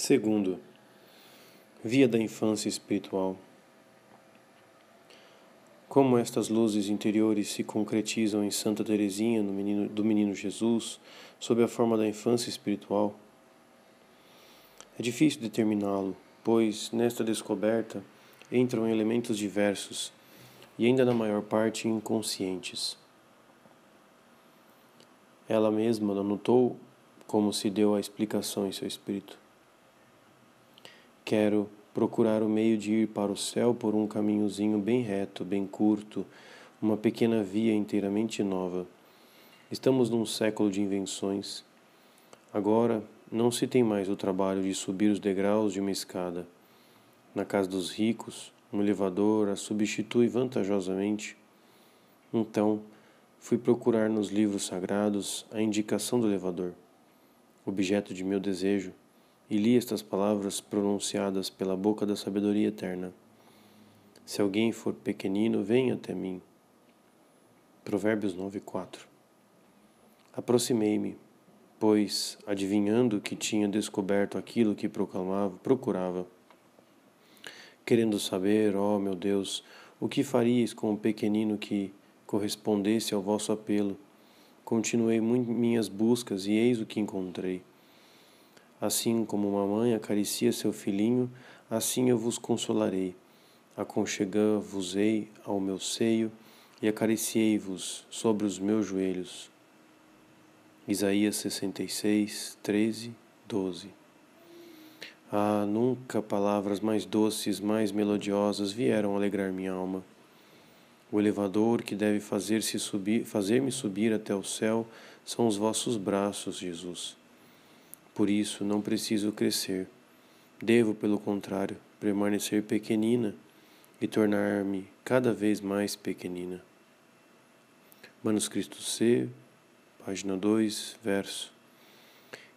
Segundo, via da infância espiritual. Como estas luzes interiores se concretizam em Santa Teresinha no menino, do Menino Jesus, sob a forma da infância espiritual? É difícil determiná-lo, pois nesta descoberta entram elementos diversos e ainda na maior parte inconscientes. Ela mesma não notou como se deu a explicação em seu espírito. Quero procurar o meio de ir para o céu por um caminhozinho bem reto, bem curto, uma pequena via inteiramente nova. Estamos num século de invenções. Agora não se tem mais o trabalho de subir os degraus de uma escada. Na casa dos ricos, um elevador a substitui vantajosamente. Então, fui procurar nos livros sagrados a indicação do elevador, objeto de meu desejo e li estas palavras pronunciadas pela boca da sabedoria eterna. Se alguém for pequenino, venha até mim. Provérbios 9, 4. Aproximei-me, pois, adivinhando que tinha descoberto aquilo que proclamava, procurava. Querendo saber, ó oh, meu Deus, o que faríeis com o pequenino que correspondesse ao vosso apelo? Continuei minhas buscas e eis o que encontrei Assim como uma mãe acaricia seu filhinho, assim eu vos consolarei. Aconchegá-vos-ei ao meu seio e acariciei-vos sobre os meus joelhos. Isaías 66, 13, 12 Ah, nunca palavras mais doces, mais melodiosas vieram alegrar minha alma. O elevador que deve fazer-se subir, fazer-me subir até o céu são os vossos braços, Jesus. Por isso, não preciso crescer. Devo, pelo contrário, permanecer pequenina e tornar-me cada vez mais pequenina. Manuscrito C, página 2, verso.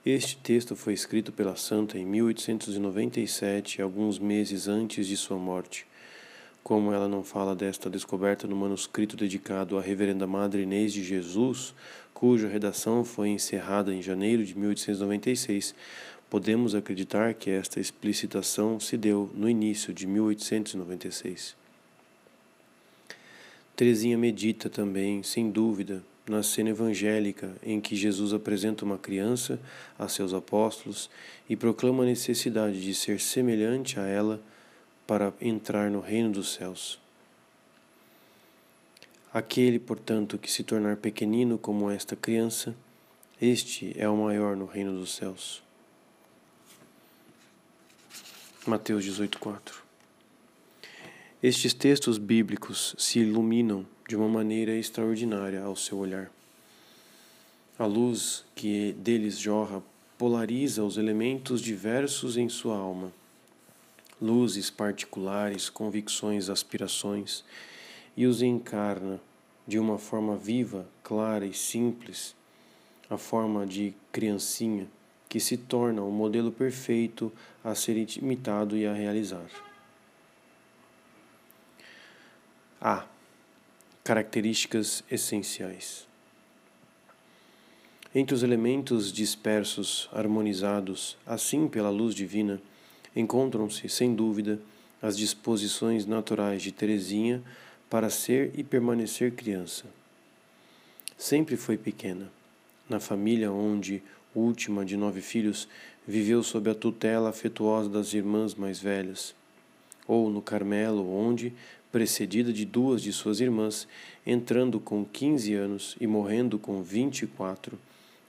Este texto foi escrito pela santa em 1897, alguns meses antes de sua morte. Como ela não fala desta descoberta no manuscrito dedicado à Reverenda Madre Inês de Jesus, cuja redação foi encerrada em janeiro de 1896, podemos acreditar que esta explicitação se deu no início de 1896. Teresinha medita também, sem dúvida, na cena evangélica em que Jesus apresenta uma criança a seus apóstolos e proclama a necessidade de ser semelhante a ela para entrar no reino dos céus. Aquele, portanto, que se tornar pequenino como esta criança, este é o maior no reino dos céus. Mateus 18:4. Estes textos bíblicos se iluminam de uma maneira extraordinária ao seu olhar. A luz que deles jorra polariza os elementos diversos em sua alma. Luzes particulares, convicções, aspirações e os encarna de uma forma viva, clara e simples, a forma de criancinha que se torna o um modelo perfeito a ser imitado e a realizar. A. Características essenciais. Entre os elementos dispersos, harmonizados, assim pela luz divina, encontram-se, sem dúvida, as disposições naturais de Teresinha para ser e permanecer criança. Sempre foi pequena. Na família onde, última de nove filhos, viveu sob a tutela afetuosa das irmãs mais velhas. Ou no Carmelo, onde, precedida de duas de suas irmãs, entrando com quinze anos e morrendo com vinte e quatro,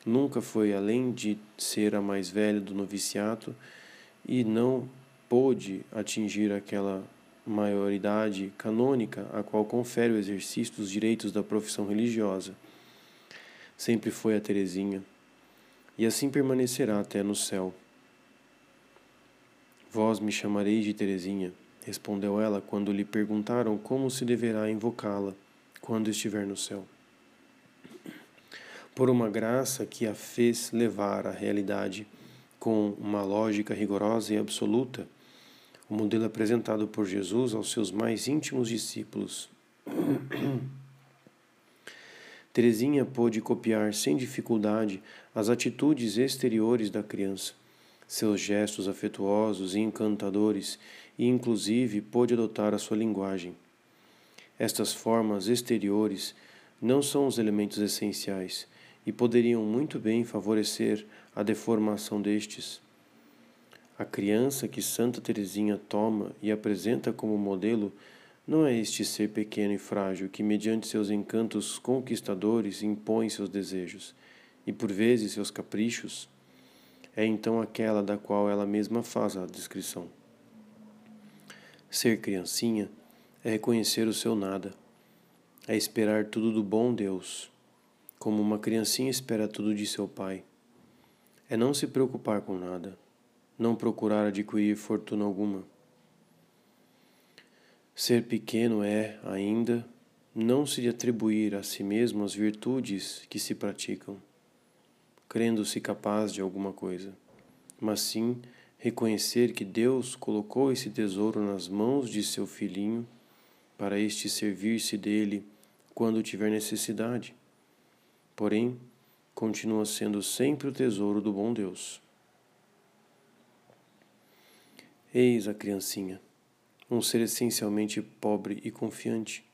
nunca foi além de ser a mais velha do noviciato e não pôde atingir aquela maioridade canônica a qual confere o exercício dos direitos da profissão religiosa. Sempre foi a Teresinha, e assim permanecerá até no céu. Vós me chamareis de Teresinha, respondeu ela quando lhe perguntaram como se deverá invocá-la quando estiver no céu. Por uma graça que a fez levar à realidade com uma lógica rigorosa e absoluta, o modelo apresentado por Jesus aos seus mais íntimos discípulos. Teresinha pôde copiar sem dificuldade as atitudes exteriores da criança, seus gestos afetuosos e encantadores, e inclusive pôde adotar a sua linguagem. Estas formas exteriores não são os elementos essenciais e poderiam muito bem favorecer a deformação destes. A criança que Santa Teresinha toma e apresenta como modelo não é este ser pequeno e frágil que, mediante seus encantos conquistadores, impõe seus desejos e, por vezes, seus caprichos. É então aquela da qual ela mesma faz a descrição. Ser criancinha é reconhecer o seu nada, é esperar tudo do bom Deus, como uma criancinha espera tudo de seu pai. É não se preocupar com nada, não procurar adquirir fortuna alguma. Ser pequeno é, ainda, não se atribuir a si mesmo as virtudes que se praticam, crendo-se capaz de alguma coisa, mas sim reconhecer que Deus colocou esse tesouro nas mãos de seu filhinho para este servir-se dele quando tiver necessidade. Porém, continua sendo sempre o tesouro do bom Deus. Eis a criancinha, um ser essencialmente pobre e confiante,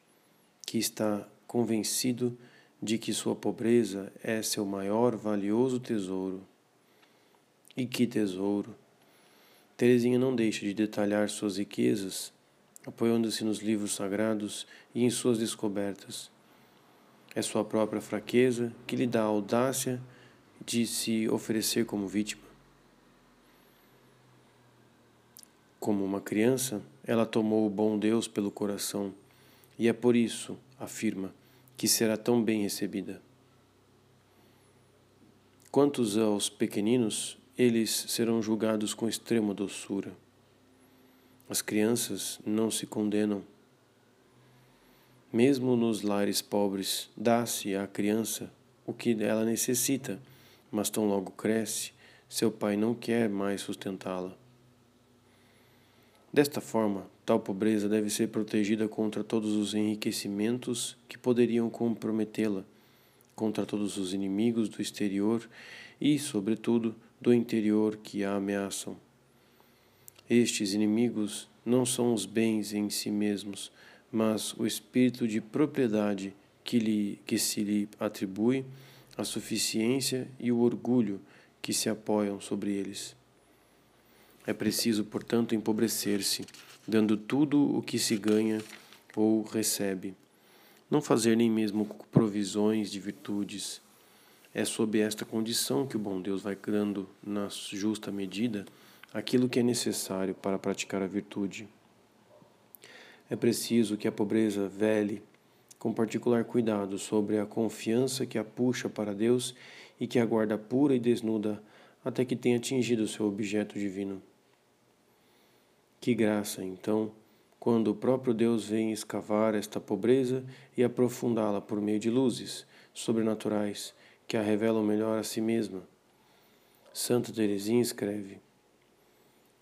que está convencido de que sua pobreza é seu maior valioso tesouro. E que tesouro! Teresinha não deixa de detalhar suas riquezas, apoiando-se nos livros sagrados e em suas descobertas. É sua própria fraqueza que lhe dá a audácia de se oferecer como vítima. Como uma criança, ela tomou o bom Deus pelo coração e é por isso, afirma, que será tão bem recebida. Quantos aos pequeninos, eles serão julgados com extrema doçura. As crianças não se condenam. Mesmo nos lares pobres, dá-se à criança o que ela necessita, mas tão logo cresce, seu pai não quer mais sustentá-la. Desta forma, tal pobreza deve ser protegida contra todos os enriquecimentos que poderiam comprometê-la, contra todos os inimigos do exterior e, sobretudo, do interior que a ameaçam. Estes inimigos não são os bens em si mesmos, mas o espírito de propriedade que, lhe, que se lhe atribui, a suficiência e o orgulho que se apoiam sobre eles. É preciso, portanto, empobrecer-se, dando tudo o que se ganha ou recebe. Não fazer nem mesmo provisões de virtudes. É sob esta condição que o bom Deus vai dando, na justa medida, aquilo que é necessário para praticar a virtude. É preciso que a pobreza vele com particular cuidado sobre a confiança que a puxa para Deus e que a guarda pura e desnuda até que tenha atingido seu objeto divino. Que graça, então, quando o próprio Deus vem escavar esta pobreza e aprofundá-la por meio de luzes sobrenaturais que a revelam melhor a si mesma. Santa Teresinha escreve: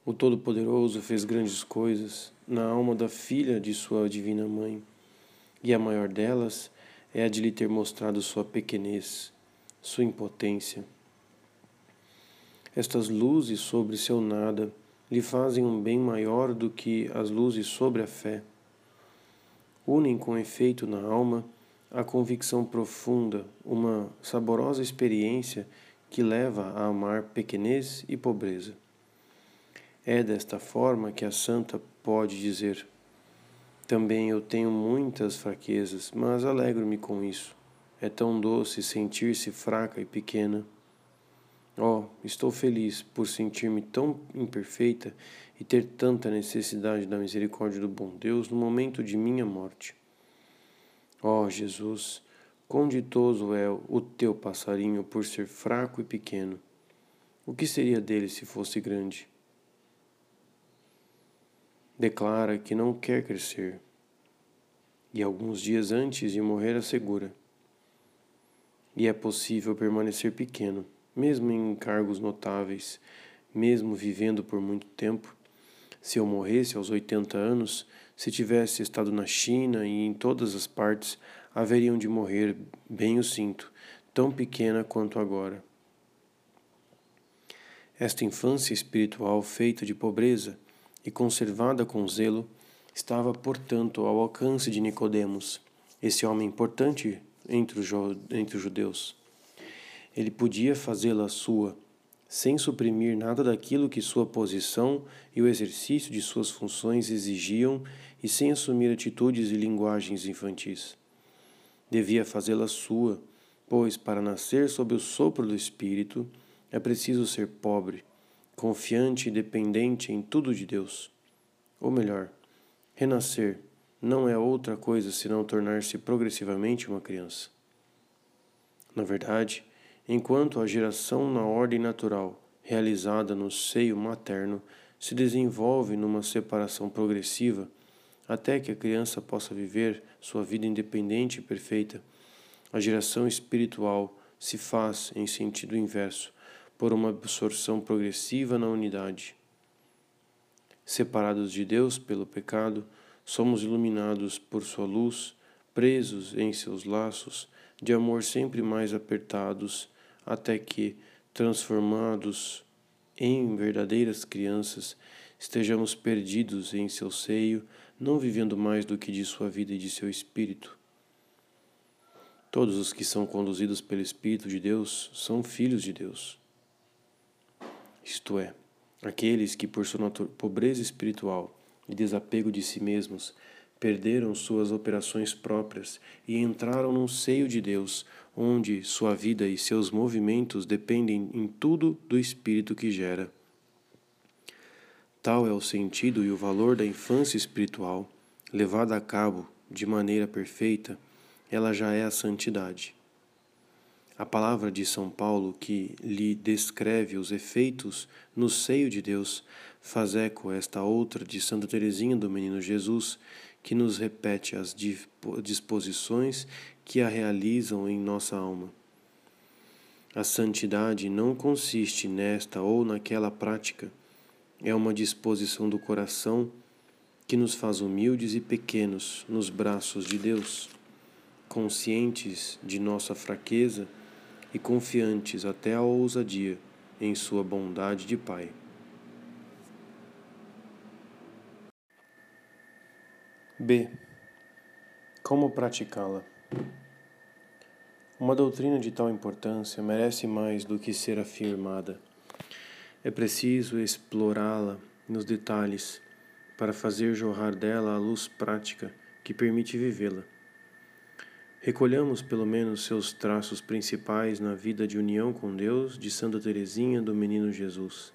O Todo-Poderoso fez grandes coisas na alma da filha de sua divina mãe, e a maior delas é a de lhe ter mostrado sua pequenez, sua impotência. Estas luzes sobre seu nada lhe fazem um bem maior do que as luzes sobre a fé. Unem com efeito na alma a convicção profunda, uma saborosa experiência que leva a amar pequenez e pobreza. É desta forma que a santa pode dizer: Também eu tenho muitas fraquezas, mas alegro-me com isso. É tão doce sentir-se fraca e pequena. Oh, estou feliz por sentir-me tão imperfeita e ter tanta necessidade da misericórdia do bom Deus no momento de minha morte. Oh, Jesus, quão ditoso é o teu passarinho por ser fraco e pequeno. O que seria dele se fosse grande? Declara que não quer crescer e alguns dias antes de morrer assegura. E é possível permanecer pequeno mesmo em cargos notáveis, mesmo vivendo por muito tempo. Se eu morresse aos 80 anos, se tivesse estado na China e em todas as partes, haveriam de morrer, bem o sinto, tão pequena quanto agora. Esta infância espiritual feita de pobreza e conservada com zelo estava, portanto, ao alcance de Nicodemos, esse homem importante entre os, entre os judeus. Ele podia fazê-la sua, sem suprimir nada daquilo que sua posição e o exercício de suas funções exigiam e sem assumir atitudes e linguagens infantis. Devia fazê-la sua, pois para nascer sob o sopro do Espírito é preciso ser pobre, confiante e dependente em tudo de Deus. Ou melhor, renascer não é outra coisa senão tornar-se progressivamente uma criança. Na verdade, enquanto a geração na ordem natural, realizada no seio materno, se desenvolve numa separação progressiva, até que a criança possa viver sua vida independente e perfeita, a geração espiritual se faz em sentido inverso, por uma absorção progressiva na unidade. Separados de Deus pelo pecado, somos iluminados por sua luz, presos em seus laços de amor sempre mais apertados até que, transformados em verdadeiras crianças, estejamos perdidos em seu seio, não vivendo mais do que de sua vida e de seu espírito. Todos os que são conduzidos pelo Espírito de Deus são filhos de Deus. Isto é, aqueles que, por sua pobreza espiritual e desapego de si mesmos, perderam suas operações próprias e entraram no seio de Deus, onde sua vida e seus movimentos dependem em tudo do Espírito que gera. Tal é o sentido e o valor da infância espiritual, levada a cabo de maneira perfeita, ela já é a santidade. A palavra de São Paulo, que lhe descreve os efeitos no seio de Deus, faz eco a esta outra de Santa Teresinha do Menino Jesus, que nos repete as disposições que a realizam em nossa alma. A santidade não consiste nesta ou naquela prática, é uma disposição do coração que nos faz humildes e pequenos nos braços de Deus, conscientes de nossa fraqueza e confiantes até a ousadia em Sua bondade de Pai. B. Como praticá-la? Uma doutrina de tal importância merece mais do que ser afirmada. É preciso explorá-la nos detalhes para fazer jorrar dela a luz prática que permite vivê-la. Recolhamos pelo menos seus traços principais na vida de união com Deus de Santa Teresinha do Menino Jesus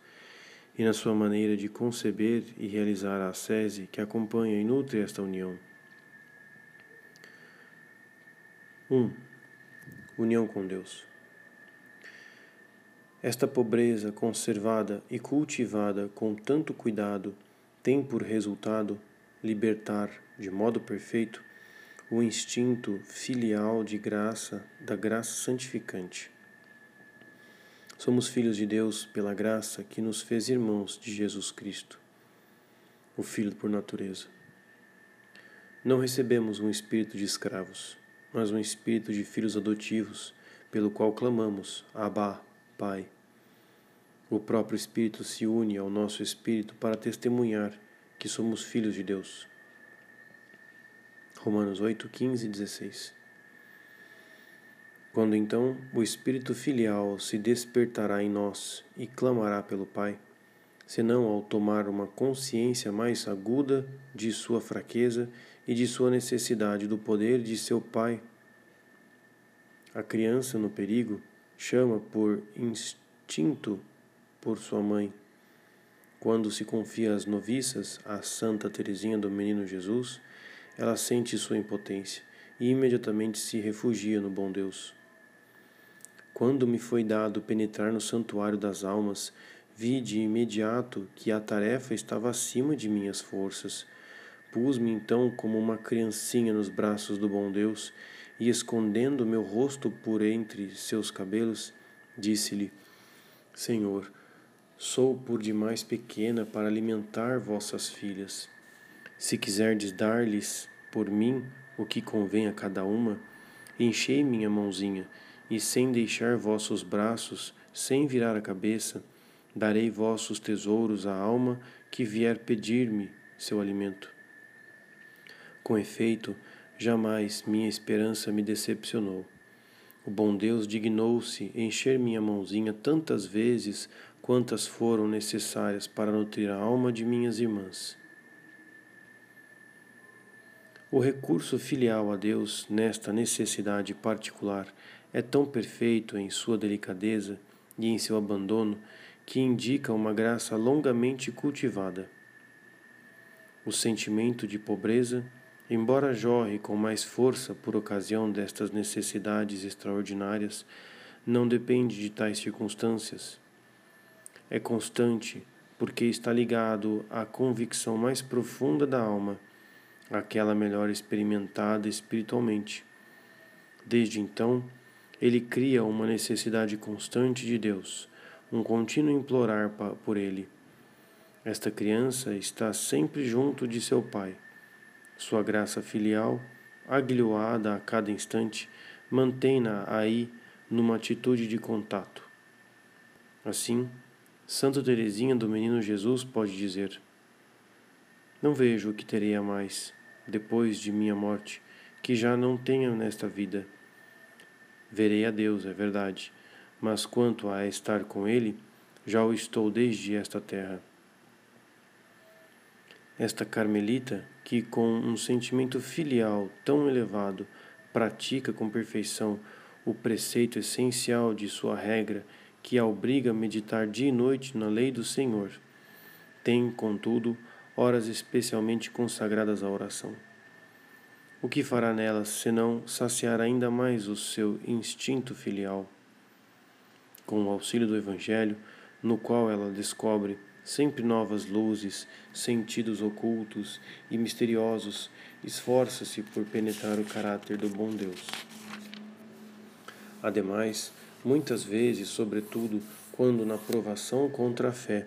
e na sua maneira de conceber e realizar a ascese que acompanha e nutre esta união. 1. Um, união com Deus. Esta pobreza conservada e cultivada com tanto cuidado tem por resultado libertar de modo perfeito o instinto filial de graça, da graça santificante. Somos filhos de Deus pela graça que nos fez irmãos de Jesus Cristo, o Filho por natureza. Não recebemos um espírito de escravos, mas um espírito de filhos adotivos, pelo qual clamamos: Abá, Pai. O próprio Espírito se une ao nosso espírito para testemunhar que somos filhos de Deus. Romanos 8, 15 e 16. Quando então o espírito filial se despertará em nós e clamará pelo Pai, senão ao tomar uma consciência mais aguda de sua fraqueza e de sua necessidade do poder de seu Pai. A criança no perigo chama por instinto por sua mãe. Quando se confia às noviças, a Santa Teresinha do Menino Jesus, ela sente sua impotência e imediatamente se refugia no bom Deus. Quando me foi dado penetrar no santuário das almas, vi de imediato que a tarefa estava acima de minhas forças. Pus-me então como uma criancinha nos braços do bom Deus e, escondendo meu rosto por entre seus cabelos, disse-lhe: Senhor, sou por demais pequena para alimentar vossas filhas. Se quiserdes dar-lhes por mim o que convém a cada uma, enchei minha mãozinha, e sem deixar vossos braços, sem virar a cabeça, Darei vossos tesouros à alma que vier pedir-me seu alimento. Com efeito, jamais minha esperança me decepcionou. O bom Deus dignou-se encher minha mãozinha tantas vezes quantas foram necessárias para nutrir a alma de minhas irmãs. O recurso filial a Deus nesta necessidade particular é tão perfeito em sua delicadeza e em seu abandono que indica uma graça longamente cultivada. O sentimento de pobreza, embora jorre com mais força por ocasião destas necessidades extraordinárias, não depende de tais circunstâncias. É constante porque está ligado à convicção mais profunda da alma, aquela melhor experimentada espiritualmente. Desde então, ele cria uma necessidade constante de Deus um contínuo implorar por ele. Esta criança está sempre junto de seu pai. Sua graça filial, aguilhoada a cada instante, mantém-na aí numa atitude de contato. Assim, Santa Teresinha do Menino Jesus pode dizer: Não vejo o que terei a mais, depois de minha morte, que já não tenha nesta vida. Verei a Deus, é verdade, mas quanto a estar com Ele, já o estou desde esta terra. Esta carmelita, que com um sentimento filial tão elevado pratica com perfeição o preceito essencial de sua regra, que a obriga a meditar dia e noite na lei do Senhor, tem, contudo, horas especialmente consagradas à oração. O que fará nelas senão saciar ainda mais o seu instinto filial? com o auxílio do Evangelho, no qual ela descobre sempre novas luzes, sentidos ocultos e misteriosos, esforça-se por penetrar o caráter do bom Deus. Ademais, muitas vezes, sobretudo quando na provação contra a fé,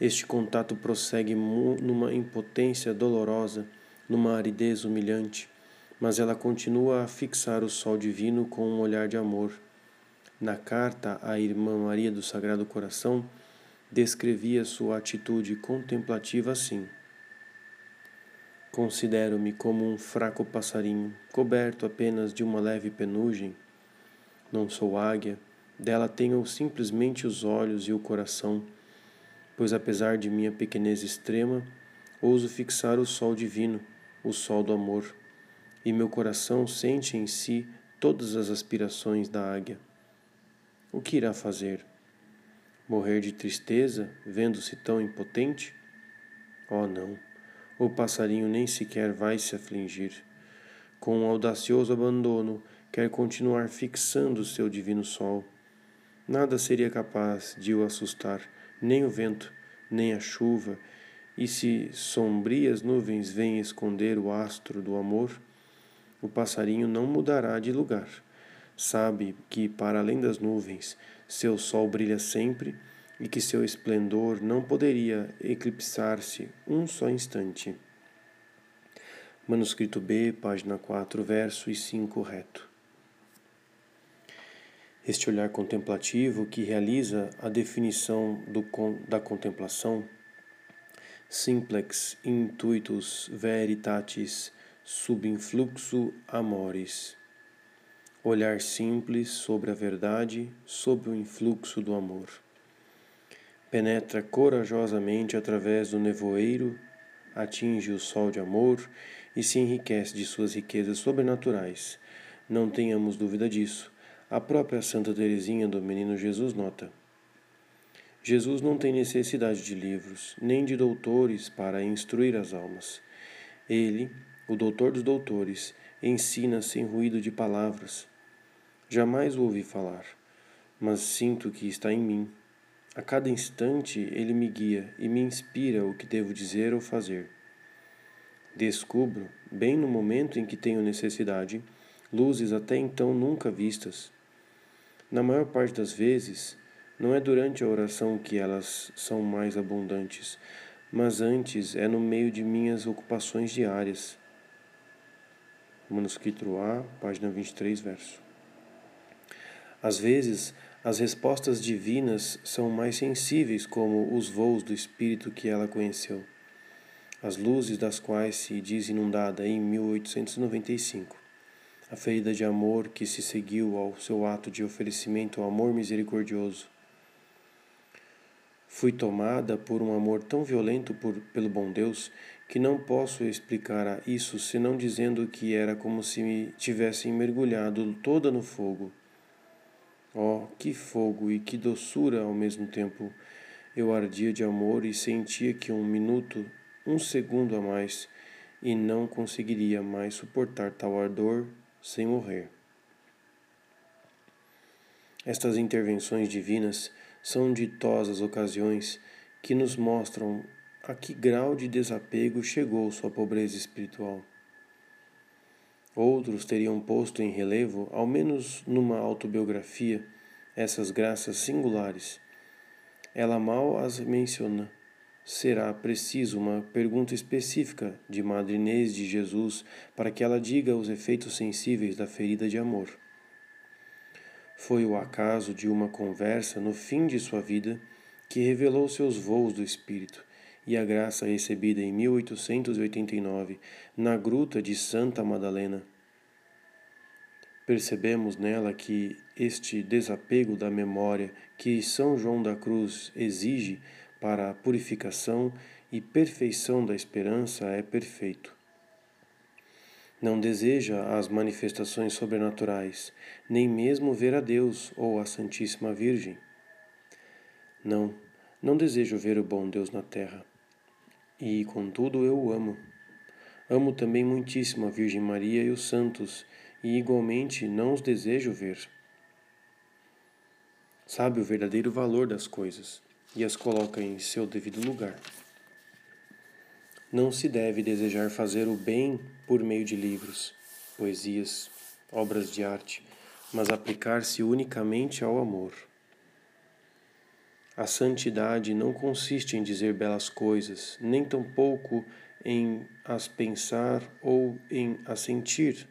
este contato prossegue numa impotência dolorosa, numa aridez humilhante, mas ela continua a fixar o sol divino com um olhar de amor. Na carta à irmã Maria do Sagrado Coração, descrevia sua atitude contemplativa assim: Considero-me como um fraco passarinho, coberto apenas de uma leve penugem. Não sou águia, dela tenho simplesmente os olhos e o coração, pois apesar de minha pequenez extrema, ouso fixar o sol divino, o sol do amor, e meu coração sente em si todas as aspirações da águia o que irá fazer? Morrer de tristeza, vendo-se tão impotente? Oh, não! O passarinho nem sequer vai se afligir. Com um audacioso abandono, quer continuar fixando o seu divino sol. Nada seria capaz de o assustar, nem o vento, nem a chuva, e se sombrias nuvens vêm esconder o astro do amor, o passarinho não mudará de lugar sabe que, para além das nuvens, seu sol brilha sempre e que seu esplendor não poderia eclipsar-se um só instante. Manuscrito B, página 4, verso e 5 reto. Este olhar contemplativo que realiza a definição do, da contemplação, simplex intuitus veritatis sub influxo amoris olhar simples sobre a verdade, sob o influxo do amor. Penetra corajosamente através do nevoeiro, atinge o sol de amor e se enriquece de suas riquezas sobrenaturais. Não tenhamos dúvida disso. A própria Santa Teresinha do Menino Jesus nota. Jesus não tem necessidade de livros, nem de doutores para instruir as almas. Ele, o doutor dos doutores, ensina sem ruído de palavras Jamais o ouvi falar, mas sinto que está em mim. A cada instante ele me guia e me inspira o que devo dizer ou fazer. Descubro, bem no momento em que tenho necessidade, luzes até então nunca vistas. Na maior parte das vezes, não é durante a oração que elas são mais abundantes, mas antes é no meio de minhas ocupações diárias. Manuscrito A, página 23, verso. Às vezes, As respostas divinas são mais sensíveis como os voos do espírito que ela conheceu, as luzes das quais se diz inundada em 1895. A ferida de amor que se seguiu ao seu ato de oferecimento ao amor misericordioso. Fui tomada por um amor tão violento por, pelo bom Deus que não posso explicar isso senão dizendo que era como se me tivessem mergulhado toda no fogo Oh, que fogo e que doçura ao mesmo tempo! Eu ardia de amor e sentia que um minuto, um segundo a mais, e não conseguiria mais suportar tal ardor sem morrer. Estas intervenções divinas são ditosas ocasiões que nos mostram a que grau de desapego chegou sua pobreza espiritual. Outros teriam posto em relevo, ao menos numa autobiografia, essas graças singulares. Ela mal as menciona. Será preciso uma pergunta específica de Madre Inês de Jesus para que ela diga os efeitos sensíveis da ferida de amor. Foi o acaso de uma conversa no fim de sua vida que revelou seus voos do espírito e a graça recebida em 1889 na gruta de Santa Madalena. Percebemos nela que este desapego da memória que São João da Cruz exige para a purificação e perfeição da esperança é perfeito. Não deseja as manifestações sobrenaturais, nem mesmo ver a Deus ou a Santíssima Virgem. Não, não desejo ver o bom Deus na terra e, contudo, eu o amo. Amo também muitíssimo a Virgem Maria e os santos, e igualmente não os desejo ver. Sabe o verdadeiro valor das coisas e as coloca em seu devido lugar. Não se deve desejar fazer o bem por meio de livros, poesias, obras de arte, mas aplicar-se unicamente ao amor. A santidade não consiste em dizer belas coisas, nem tampouco em as pensar ou em as sentir.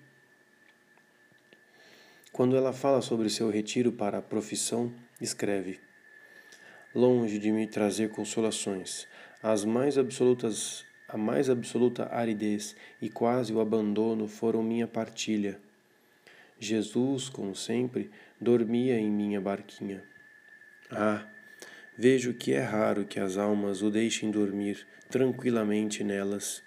Quando ela fala sobre seu retiro para a profissão, escreve: Longe de me trazer consolações, as mais absolutas, a mais absoluta aridez e quase o abandono foram minha partilha. Jesus, como sempre, dormia em minha barquinha. Ah, Vejo que é raro que as almas o deixem dormir tranquilamente nelas.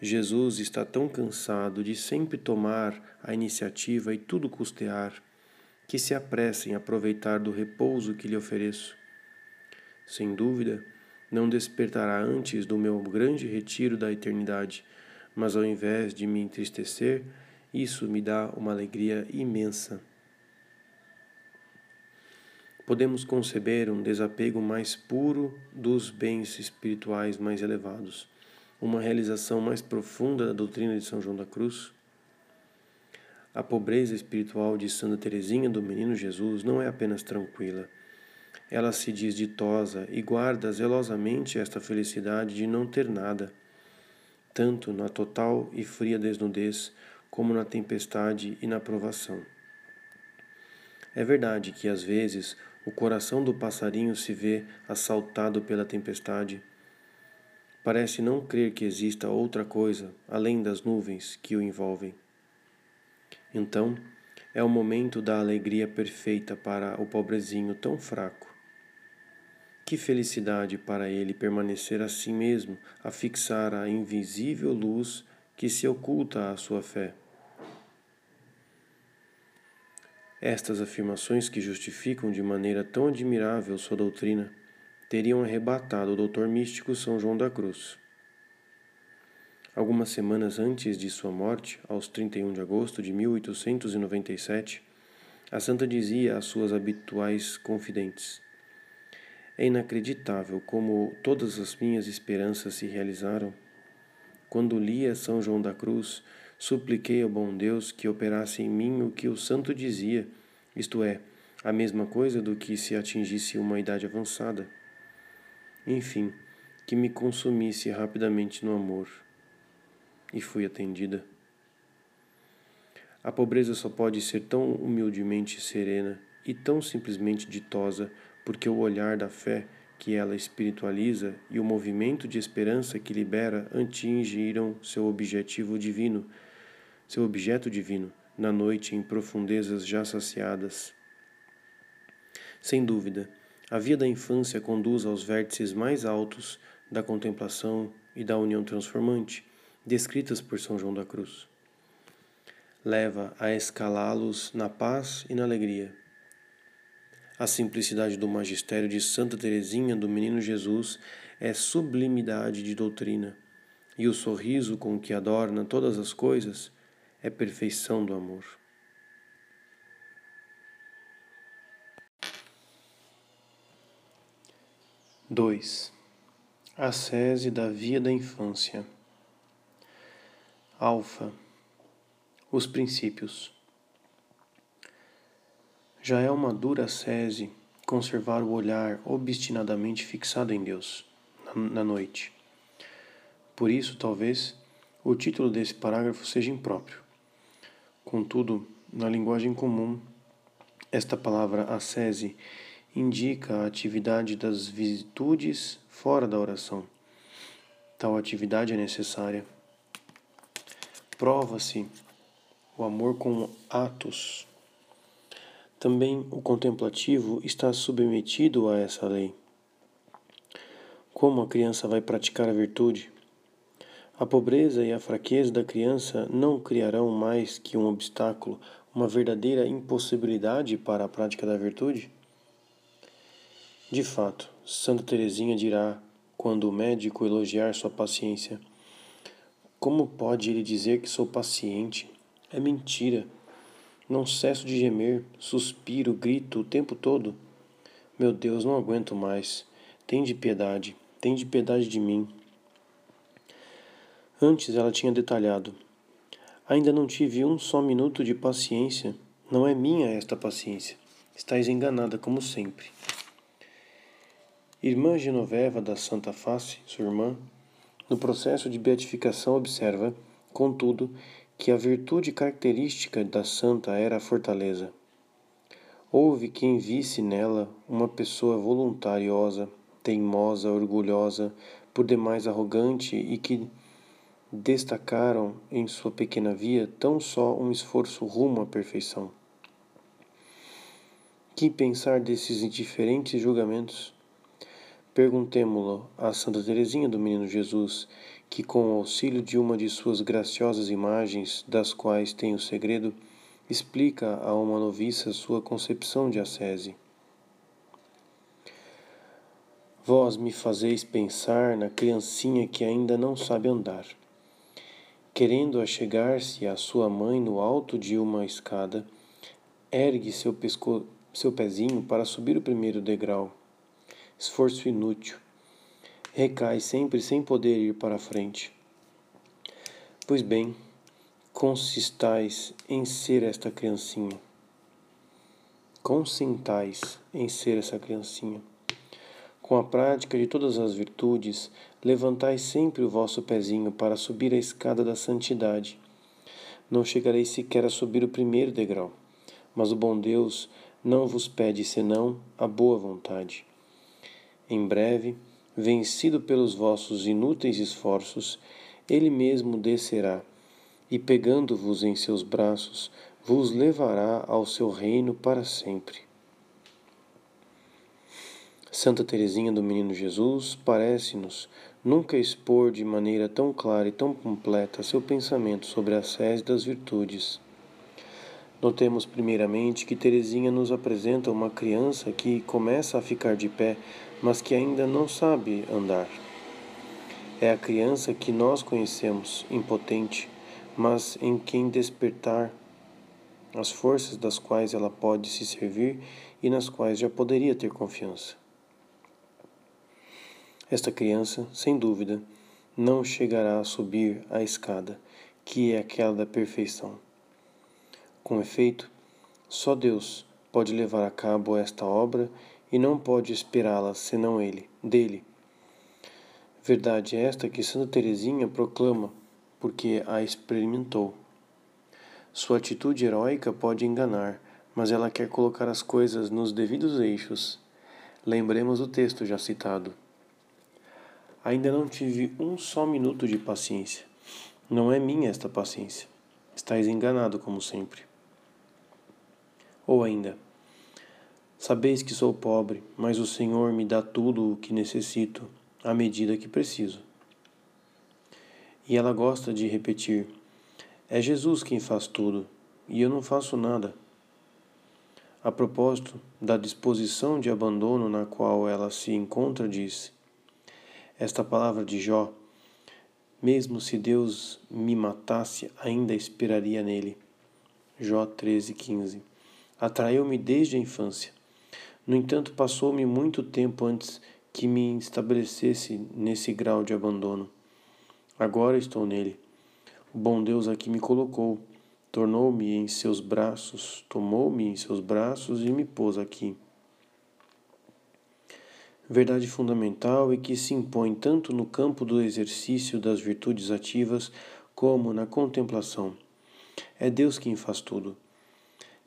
Jesus está tão cansado de sempre tomar a iniciativa e tudo custear, que se apressa em aproveitar do repouso que lhe ofereço. Sem dúvida, não despertará antes do meu grande retiro da eternidade, mas ao invés de me entristecer, isso me dá uma alegria imensa podemos conceber um desapego mais puro dos bens espirituais mais elevados, uma realização mais profunda da doutrina de São João da Cruz? A pobreza espiritual de Santa Teresinha do Menino Jesus não é apenas tranquila. Ela se diz ditosa e guarda zelosamente esta felicidade de não ter nada, tanto na total e fria desnudez como na tempestade e na provação. É verdade que às vezes o coração do passarinho se vê assaltado pela tempestade. Parece não crer que exista outra coisa além das nuvens que o envolvem. Então, é o momento da alegria perfeita para o pobrezinho tão fraco. Que felicidade para ele permanecer assim mesmo, a fixar a invisível luz que se oculta à sua fé. Estas afirmações que justificam de maneira tão admirável sua doutrina teriam arrebatado o doutor místico São João da Cruz. Algumas semanas antes de sua morte, aos 31 de agosto de 1897, a santa dizia às suas habituais confidentes: É inacreditável como todas as minhas esperanças se realizaram. Quando lia São João da Cruz, Supliquei ao bom Deus que operasse em mim o que o santo dizia, isto é, a mesma coisa do que se atingisse uma idade avançada. Enfim, que me consumisse rapidamente no amor. E fui atendida. A pobreza só pode ser tão humildemente serena e tão simplesmente ditosa, porque o olhar da fé que ela espiritualiza e o movimento de esperança que libera atingiram seu objetivo divino, seu objeto divino, na noite em profundezas já saciadas. Sem dúvida, a via da infância conduz aos vértices mais altos da contemplação e da união transformante, descritas por São João da Cruz. Leva a escalá-los na paz e na alegria a simplicidade do magistério de Santa Teresinha do Menino Jesus é sublimidade de doutrina, e o sorriso com que adorna todas as coisas é perfeição do amor. Dois. A sese da via da infância. Alfa. Os princípios. Já é uma dura sese conservar o olhar obstinadamente fixado em Deus na noite. Por isso, talvez, o título desse parágrafo seja impróprio. Contudo, na linguagem comum, esta palavra ascese indica a atividade das virtudes fora da oração. Tal atividade é necessária. Prova-se o amor com atos também o contemplativo está submetido a essa lei. Como a criança vai praticar a virtude? A pobreza e a fraqueza da criança não criarão mais que um obstáculo, uma verdadeira impossibilidade para a prática da virtude? De fato, Santa Teresinha dirá, quando o médico elogiar sua paciência: Como pode ele dizer que sou paciente? É mentira. Não cesso de gemer, suspiro, grito o tempo todo. Meu Deus, não aguento mais. Tem de piedade, tem de piedade de mim. Antes ela tinha detalhado: Ainda não tive um só minuto de paciência. Não é minha esta paciência. Estás enganada, como sempre. Irmã Genoveva da Santa Face, sua irmã, no processo de beatificação observa, contudo, que a virtude característica da santa era a fortaleza. Houve quem visse nela uma pessoa voluntariosa, teimosa, orgulhosa, por demais arrogante e que destacaram em sua pequena via tão só um esforço rumo à perfeição. Que pensar desses indiferentes julgamentos? Perguntemo-lo a Santa Teresinha do Menino Jesus, que, com o auxílio de uma de suas graciosas imagens, das quais tem o segredo, explica a uma noviça sua concepção de ascese. Vós me fazeis pensar na criancinha que ainda não sabe andar. Querendo achegar-se à sua mãe no alto de uma escada, ergue seu, pesco... seu pezinho para subir o primeiro degrau. Esforço inútil recai sempre sem poder ir para a frente. Pois bem, consistais em ser esta criancinha. Consintais em ser essa criancinha. Com a prática de todas as virtudes, levantai sempre o vosso pezinho para subir a escada da santidade. Não chegareis sequer a subir o primeiro degrau, mas o bom Deus não vos pede senão a boa vontade. Em breve, vencido pelos vossos inúteis esforços, ele mesmo descerá e, pegando-vos em seus braços, vos levará ao seu reino para sempre. Santa Teresinha do Menino Jesus parece-nos nunca expor de maneira tão clara e tão completa seu pensamento sobre a sede das virtudes. Notemos primeiramente que Teresinha nos apresenta uma criança que começa a ficar de pé mas que ainda não sabe andar. É a criança que nós conhecemos, impotente, mas em quem despertar as forças das quais ela pode se servir e nas quais já poderia ter confiança. Esta criança, sem dúvida, não chegará a subir a escada, que é aquela da perfeição. Com efeito, só Deus pode levar a cabo esta obra e não pode esperá-la senão ele, dele. Verdade é esta que Santa Teresinha proclama, porque a experimentou. Sua atitude heróica pode enganar, mas ela quer colocar as coisas nos devidos eixos. Lembremos o texto já citado. Ainda não tive um só minuto de paciência. Não é minha esta paciência. Estás enganado, como sempre. Ou ainda, sabeis que sou pobre, mas o Senhor me dá tudo o que necessito, à medida que preciso. E ela gosta de repetir: É Jesus quem faz tudo, e eu não faço nada. A propósito da disposição de abandono na qual ela se encontra, diz: Esta palavra de Jó, mesmo se Deus me matasse, ainda esperaria nele. Jó 13:15. Atraiu-me desde a infância. No entanto, passou-me muito tempo antes que me estabelecesse nesse grau de abandono. Agora estou nele. O bom Deus aqui me colocou tornou-me em seus braços, tomou-me em seus braços e me pôs aqui. Verdade fundamental e que se impõe tanto no campo do exercício das virtudes ativas como na contemplação. É Deus quem faz tudo.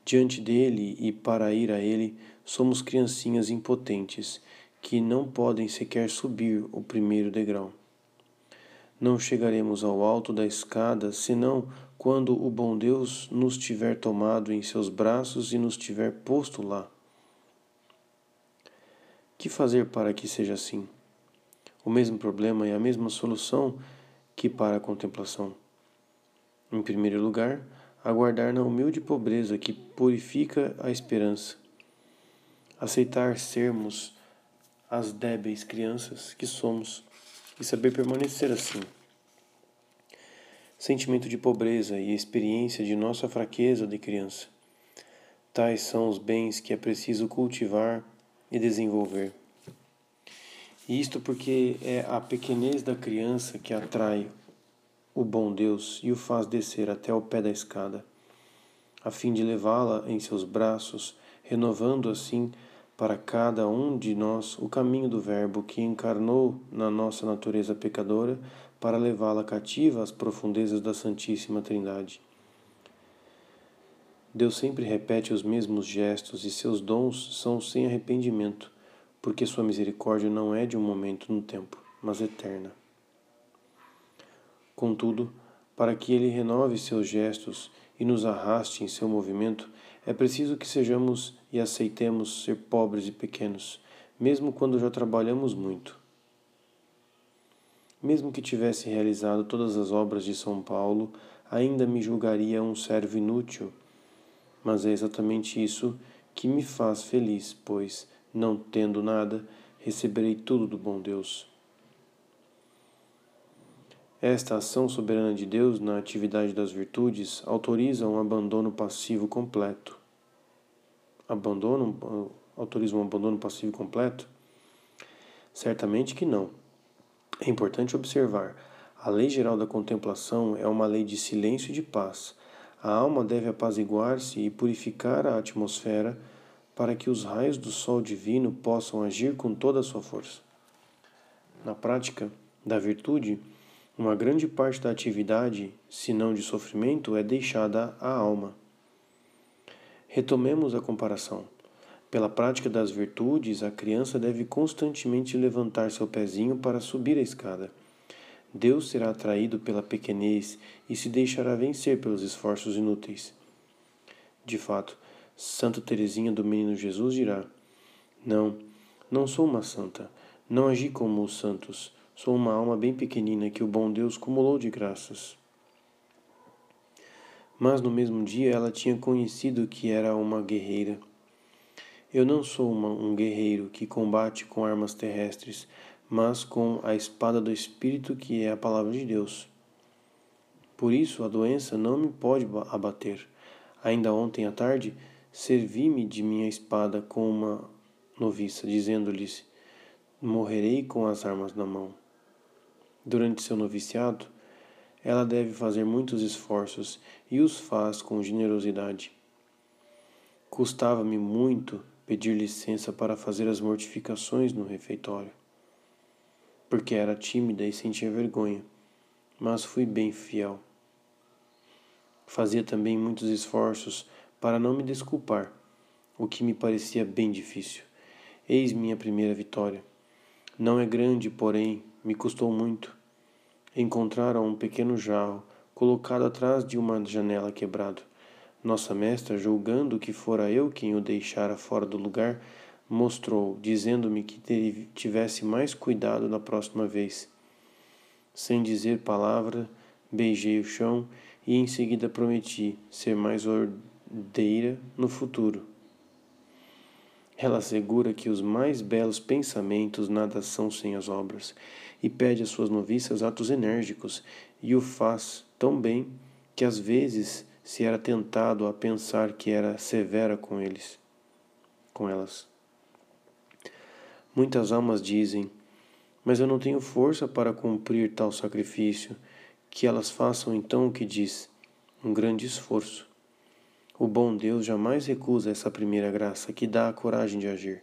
Diante dele e para ir a ele, somos criancinhas impotentes que não podem sequer subir o primeiro degrau. Não chegaremos ao alto da escada senão quando o bom Deus nos tiver tomado em seus braços e nos tiver posto lá. Que fazer para que seja assim? O mesmo problema e a mesma solução que para a contemplação. Em primeiro lugar, aguardar na humilde pobreza que purifica a esperança. Aceitar sermos as débeis crianças que somos e saber permanecer assim sentimento de pobreza e experiência de nossa fraqueza de criança. Tais são os bens que é preciso cultivar e desenvolver. Isto porque é a pequenez da criança que atrai o bom Deus e o faz descer até o pé da escada, a fim de levá-la em seus braços, renovando assim para cada um de nós o caminho do Verbo que encarnou na nossa natureza pecadora para levá-la cativa às profundezas da Santíssima Trindade. Deus sempre repete os mesmos gestos e seus dons são sem arrependimento, porque sua misericórdia não é de um momento no tempo, mas eterna. Contudo, para que ele renove seus gestos e nos arraste em seu movimento, é preciso que sejamos e aceitemos ser pobres e pequenos, mesmo quando já trabalhamos muito. Mesmo que tivesse realizado todas as obras de São Paulo, ainda me julgaria um servo inútil. Mas é exatamente isso que me faz feliz, pois, não tendo nada, receberei tudo do bom Deus. Esta ação soberana de Deus na atividade das virtudes autoriza um abandono passivo completo. Abandono autoriza um abandono passivo completo? Certamente que não. É importante observar: a lei geral da contemplação é uma lei de silêncio e de paz. A alma deve apaziguar-se e purificar a atmosfera para que os raios do sol divino possam agir com toda a sua força. Na prática da virtude, uma grande parte da atividade, se não de sofrimento, é deixada à alma. Retomemos a comparação. Pela prática das virtudes, a criança deve constantemente levantar seu pezinho para subir a escada. Deus será atraído pela pequenez e se deixará vencer pelos esforços inúteis. De fato, Santa Teresinha do Menino Jesus dirá: Não, não sou uma santa, não agi como os santos, sou uma alma bem pequenina que o bom Deus cumulou de graças. Mas no mesmo dia ela tinha conhecido que era uma guerreira eu não sou uma, um guerreiro que combate com armas terrestres, mas com a espada do Espírito, que é a palavra de Deus. Por isso a doença não me pode abater. Ainda ontem à tarde, servi-me de minha espada com uma noviça, dizendo-lhes: Morrerei com as armas na mão. Durante seu noviciado, ela deve fazer muitos esforços e os faz com generosidade. Custava-me muito pedir licença para fazer as mortificações no refeitório, porque era tímida e sentia vergonha, mas fui bem fiel. Fazia também muitos esforços para não me desculpar, o que me parecia bem difícil. Eis minha primeira vitória. Não é grande, porém, me custou muito. Encontraram um pequeno jarro colocado atrás de uma janela quebrado. Nossa mestra, julgando que fora eu quem o deixara fora do lugar, mostrou, dizendo-me que tivesse mais cuidado da próxima vez. Sem dizer palavra, beijei o chão e em seguida prometi ser mais ordeira no futuro. Ela assegura que os mais belos pensamentos nada são sem as obras, e pede às suas noviças atos enérgicos, e o faz tão bem que às vezes se era tentado a pensar que era severa com eles, com elas. Muitas almas dizem: Mas eu não tenho força para cumprir tal sacrifício. Que elas façam então o que diz, um grande esforço. O bom Deus jamais recusa essa primeira graça que dá a coragem de agir.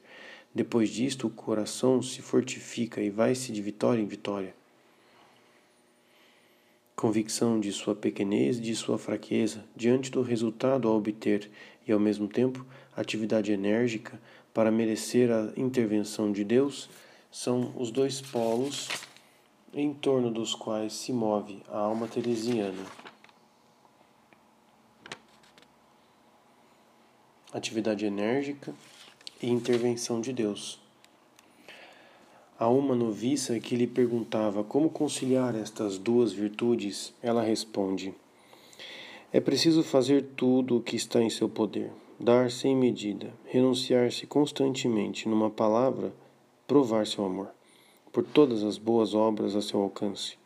Depois disto, o coração se fortifica e vai-se de vitória em vitória. Convicção de sua pequenez e de sua fraqueza diante do resultado a obter e, ao mesmo tempo, atividade enérgica para merecer a intervenção de Deus são os dois polos em torno dos quais se move a alma teresiana. Atividade enérgica e intervenção de Deus. A uma noviça que lhe perguntava como conciliar estas duas virtudes, ela responde: É preciso fazer tudo o que está em seu poder dar sem medida, renunciar-se constantemente, numa palavra, provar seu amor, por todas as boas obras a seu alcance.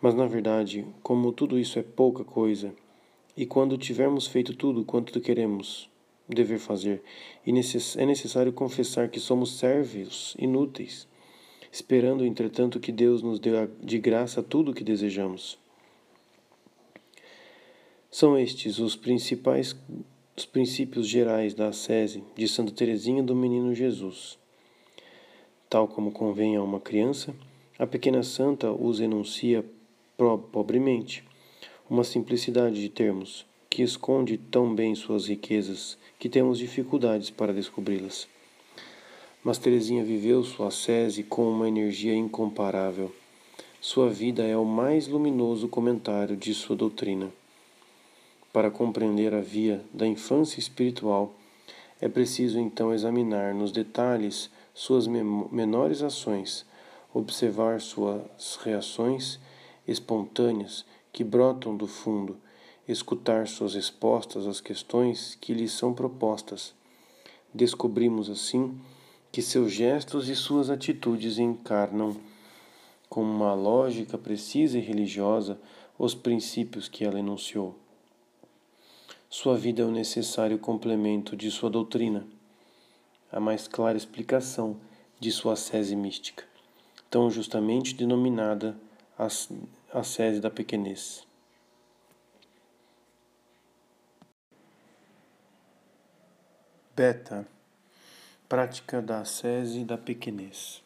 Mas, na verdade, como tudo isso é pouca coisa, e quando tivermos feito tudo quanto queremos dever fazer, é necessário confessar que somos servos inúteis, esperando, entretanto, que Deus nos dê de graça tudo o que desejamos. São estes os principais os princípios gerais da ascese de Santa Teresinha do Menino Jesus. Tal como convém a uma criança, a pequena santa os enuncia pobremente, uma simplicidade de termos que esconde tão bem suas riquezas que temos dificuldades para descobri-las. Mas Teresinha viveu sua ascese com uma energia incomparável. Sua vida é o mais luminoso comentário de sua doutrina. Para compreender a via da infância espiritual, é preciso então examinar nos detalhes suas menores ações, observar suas reações espontâneas que brotam do fundo, escutar suas respostas às questões que lhes são propostas. Descobrimos assim que seus gestos e suas atitudes encarnam, com uma lógica precisa e religiosa, os princípios que ela enunciou. Sua vida é o necessário complemento de sua doutrina, a mais clara explicação de sua sese mística, tão justamente denominada a sese da pequenez. Beta Prática da sese da pequenez.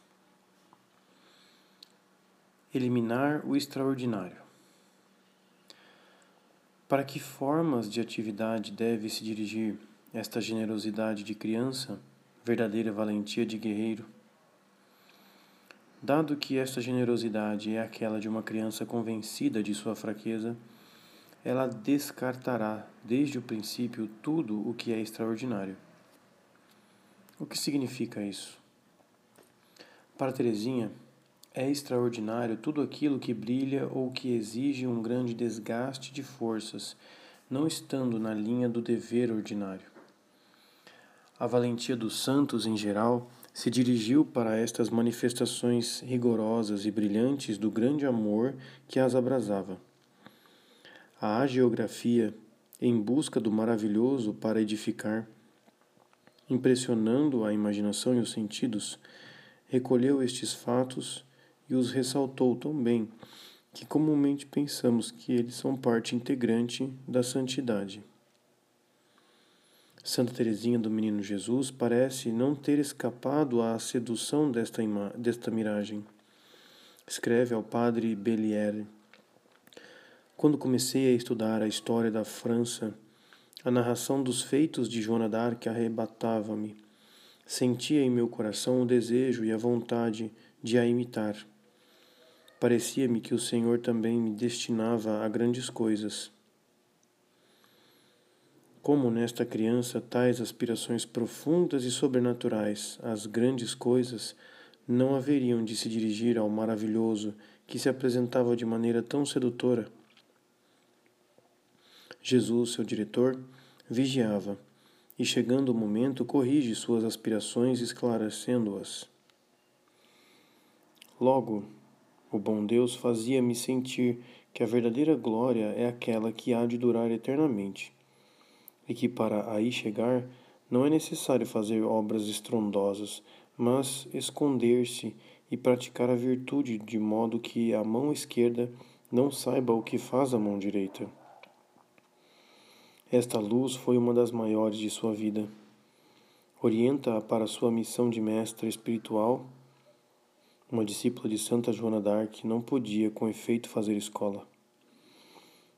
Eliminar o extraordinário. Para que formas de atividade deve se dirigir esta generosidade de criança, verdadeira valentia de guerreiro? Dado que esta generosidade é aquela de uma criança convencida de sua fraqueza, ela descartará desde o princípio tudo o que é extraordinário. O que significa isso? Para Teresinha, é extraordinário tudo aquilo que brilha ou que exige um grande desgaste de forças, não estando na linha do dever ordinário. A valentia dos santos, em geral, se dirigiu para estas manifestações rigorosas e brilhantes do grande amor que as abrasava. A agiografia, em busca do maravilhoso para edificar, impressionando a imaginação e os sentidos, recolheu estes fatos e os ressaltou tão bem que comumente pensamos que eles são parte integrante da santidade. Santa Teresinha do Menino Jesus parece não ter escapado à sedução desta, desta miragem. Escreve ao padre Belliere. Quando comecei a estudar a história da França, A narração dos feitos de Joana d'Arc arrebatava-me. Sentia em meu coração o desejo e a vontade de a imitar. Parecia-me que o Senhor também me destinava a grandes coisas. Como nesta criança tais aspirações profundas e sobrenaturais às grandes coisas não haveriam de se dirigir ao maravilhoso que se apresentava de maneira tão sedutora. Jesus, seu diretor, vigiava e, chegando o momento, corrige suas aspirações, esclarecendo-as. Logo, o bom Deus fazia-me sentir que a verdadeira glória é aquela que há de durar eternamente e que para aí chegar não é necessário fazer obras estrondosas, mas esconder-se e praticar a virtude de modo que a mão esquerda não saiba o que faz a mão direita. Esta luz foi uma das maiores de sua vida. Orienta-a para sua missão de mestra espiritual. Uma discípula de Santa Joana d'Arc não podia, com efeito, fazer escola.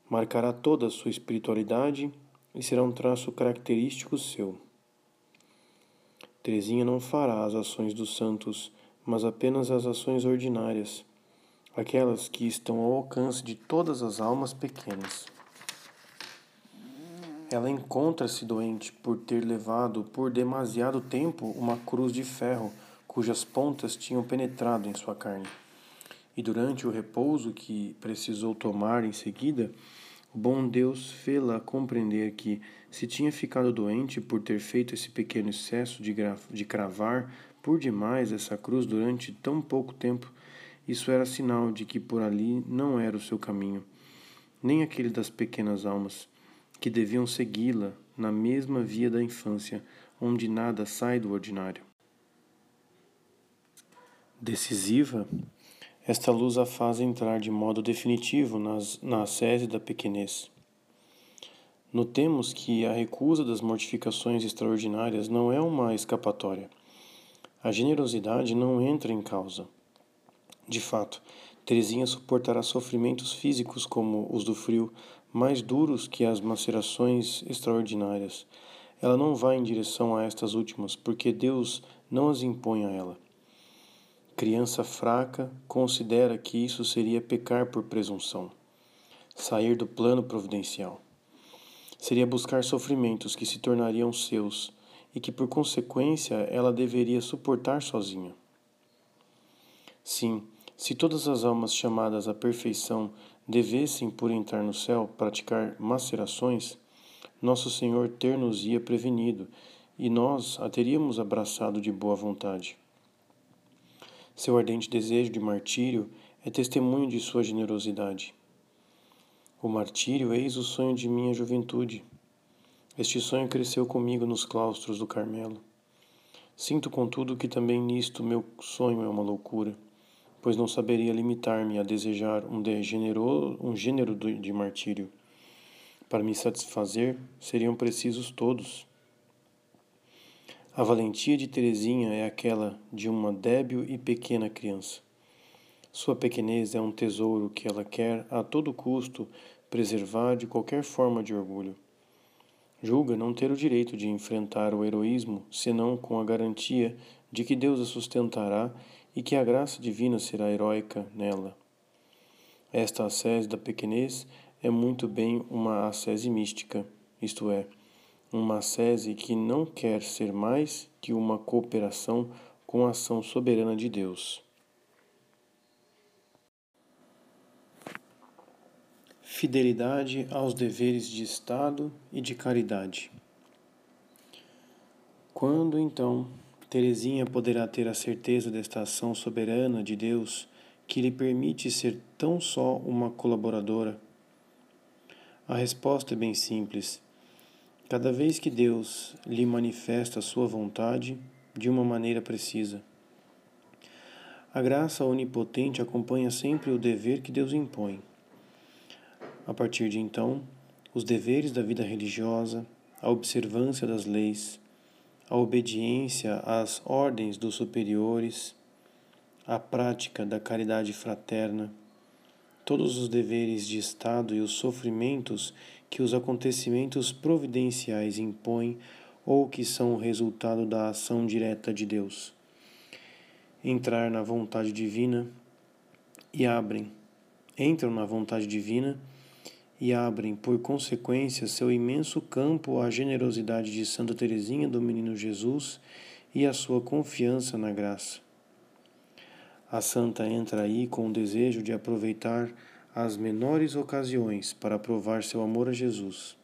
Marcará toda a sua espiritualidade e será um traço característico seu. Teresinha não fará as ações dos santos, mas apenas as ações ordinárias, aquelas que estão ao alcance de todas as almas pequenas. Ela encontra-se doente por ter levado por demasiado tempo uma cruz de ferro cujas pontas tinham penetrado em sua carne. E durante o repouso que precisou tomar em seguida, o bom Deus fê-la compreender que, se tinha ficado doente por ter feito esse pequeno excesso de, de cravar por demais essa cruz durante tão pouco tempo, isso era sinal de que por ali não era o seu caminho, nem aquele das pequenas almas, que deviam segui-la na mesma via da infância, onde nada sai do ordinário. Decisiva, esta luz a faz entrar de modo definitivo nas, na ascese da pequenez. Notemos que a recusa das mortificações extraordinárias não é uma escapatória. A generosidade não entra em causa. De fato, Teresinha suportará sofrimentos físicos como os do frio, mais duros que as macerações extraordinárias. Ela não vai em direção a estas últimas, porque Deus não as impõe a ela. Criança fraca considera que isso seria pecar por presunção, sair do plano providencial. Seria buscar sofrimentos que se tornariam seus e que, por consequência, ela deveria suportar sozinha. Sim, se todas as almas chamadas à perfeição devessem, por entrar no céu, praticar macerações, nosso Senhor ter-nos-ia prevenido e nós a teríamos abraçado de boa vontade. Seu ardente desejo de martírio é testemunho de sua generosidade. O martírio eis o sonho de minha juventude. Este sonho cresceu comigo nos claustros do Carmelo. Sinto, contudo, que também nisto meu sonho é uma loucura, pois não saberia limitar-me a desejar um, de genero, um gênero de martírio. Para me satisfazer, seriam precisos todos. A valentia de Teresinha é aquela de uma débil e pequena criança. Sua pequenez é um tesouro que ela quer a todo custo preservar de qualquer forma de orgulho. Julga não ter o direito de enfrentar o heroísmo senão com a garantia de que Deus a sustentará e que a graça divina será heróica nela. Esta ascese da pequenez é muito bem uma ascese mística, isto é, uma sese que não quer ser mais que uma cooperação com a ação soberana de Deus. Fidelidade aos deveres de Estado e de caridade. Quando então Teresinha poderá ter a certeza desta ação soberana de Deus que lhe permite ser tão só uma colaboradora? A resposta é bem simples Cada vez que Deus lhe manifesta a sua vontade de uma maneira precisa. A graça onipotente acompanha sempre o dever que Deus impõe. A partir de então, os deveres da vida religiosa, a observância das leis, a obediência às ordens dos superiores, a prática da caridade fraterna, todos os deveres de Estado e os sofrimentos que os acontecimentos providenciais impõem ou que são o resultado da ação direta de Deus. Entrar na vontade divina e abrem, entram na vontade divina e abrem, por consequência, seu imenso campo à generosidade de Santa Teresinha do Menino Jesus e à sua confiança na graça. A santa entra aí com o desejo de aproveitar as menores ocasiões para provar seu amor a Jesus.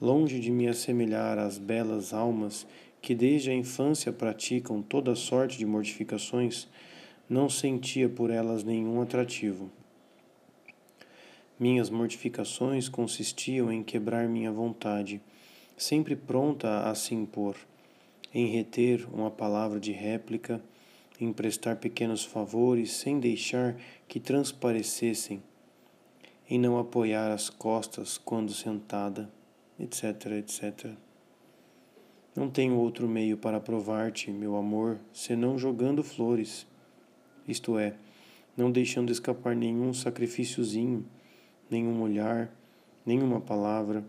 Longe de me assemelhar às belas almas que desde a infância praticam toda sorte de mortificações, não sentia por elas nenhum atrativo. Minhas mortificações consistiam em quebrar minha vontade, sempre pronta a se impor, em reter uma palavra de réplica em prestar pequenos favores sem deixar que transparecessem, em não apoiar as costas quando sentada, etc, etc. Não tenho outro meio para provar-te, meu amor, senão jogando flores, isto é, não deixando escapar nenhum sacrifíciozinho, nenhum olhar, nenhuma palavra,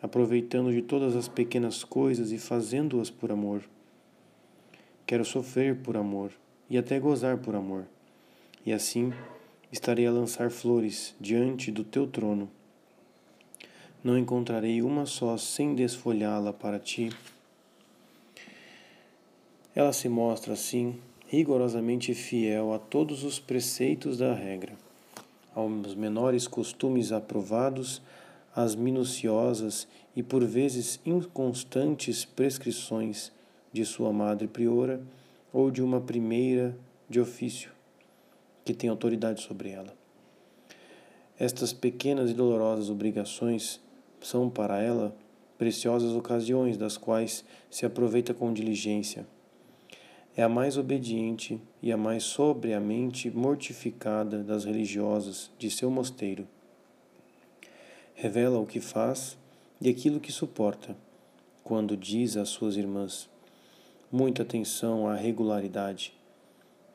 aproveitando de todas as pequenas coisas e fazendo-as por amor. Quero sofrer por amor e até gozar por amor. E assim estarei a lançar flores diante do teu trono. Não encontrarei uma só sem desfolhá-la para ti. Ela se mostra assim rigorosamente fiel a todos os preceitos da regra, aos menores costumes aprovados, às minuciosas e por vezes inconstantes prescrições de sua madre priora ou de uma primeira de ofício que tem autoridade sobre ela. Estas pequenas e dolorosas obrigações são para ela preciosas ocasiões das quais se aproveita com diligência. É a mais obediente e a mais sobriamente mortificada das religiosas de seu mosteiro. Revela o que faz e aquilo que suporta, quando diz às suas irmãs: muita atenção à regularidade.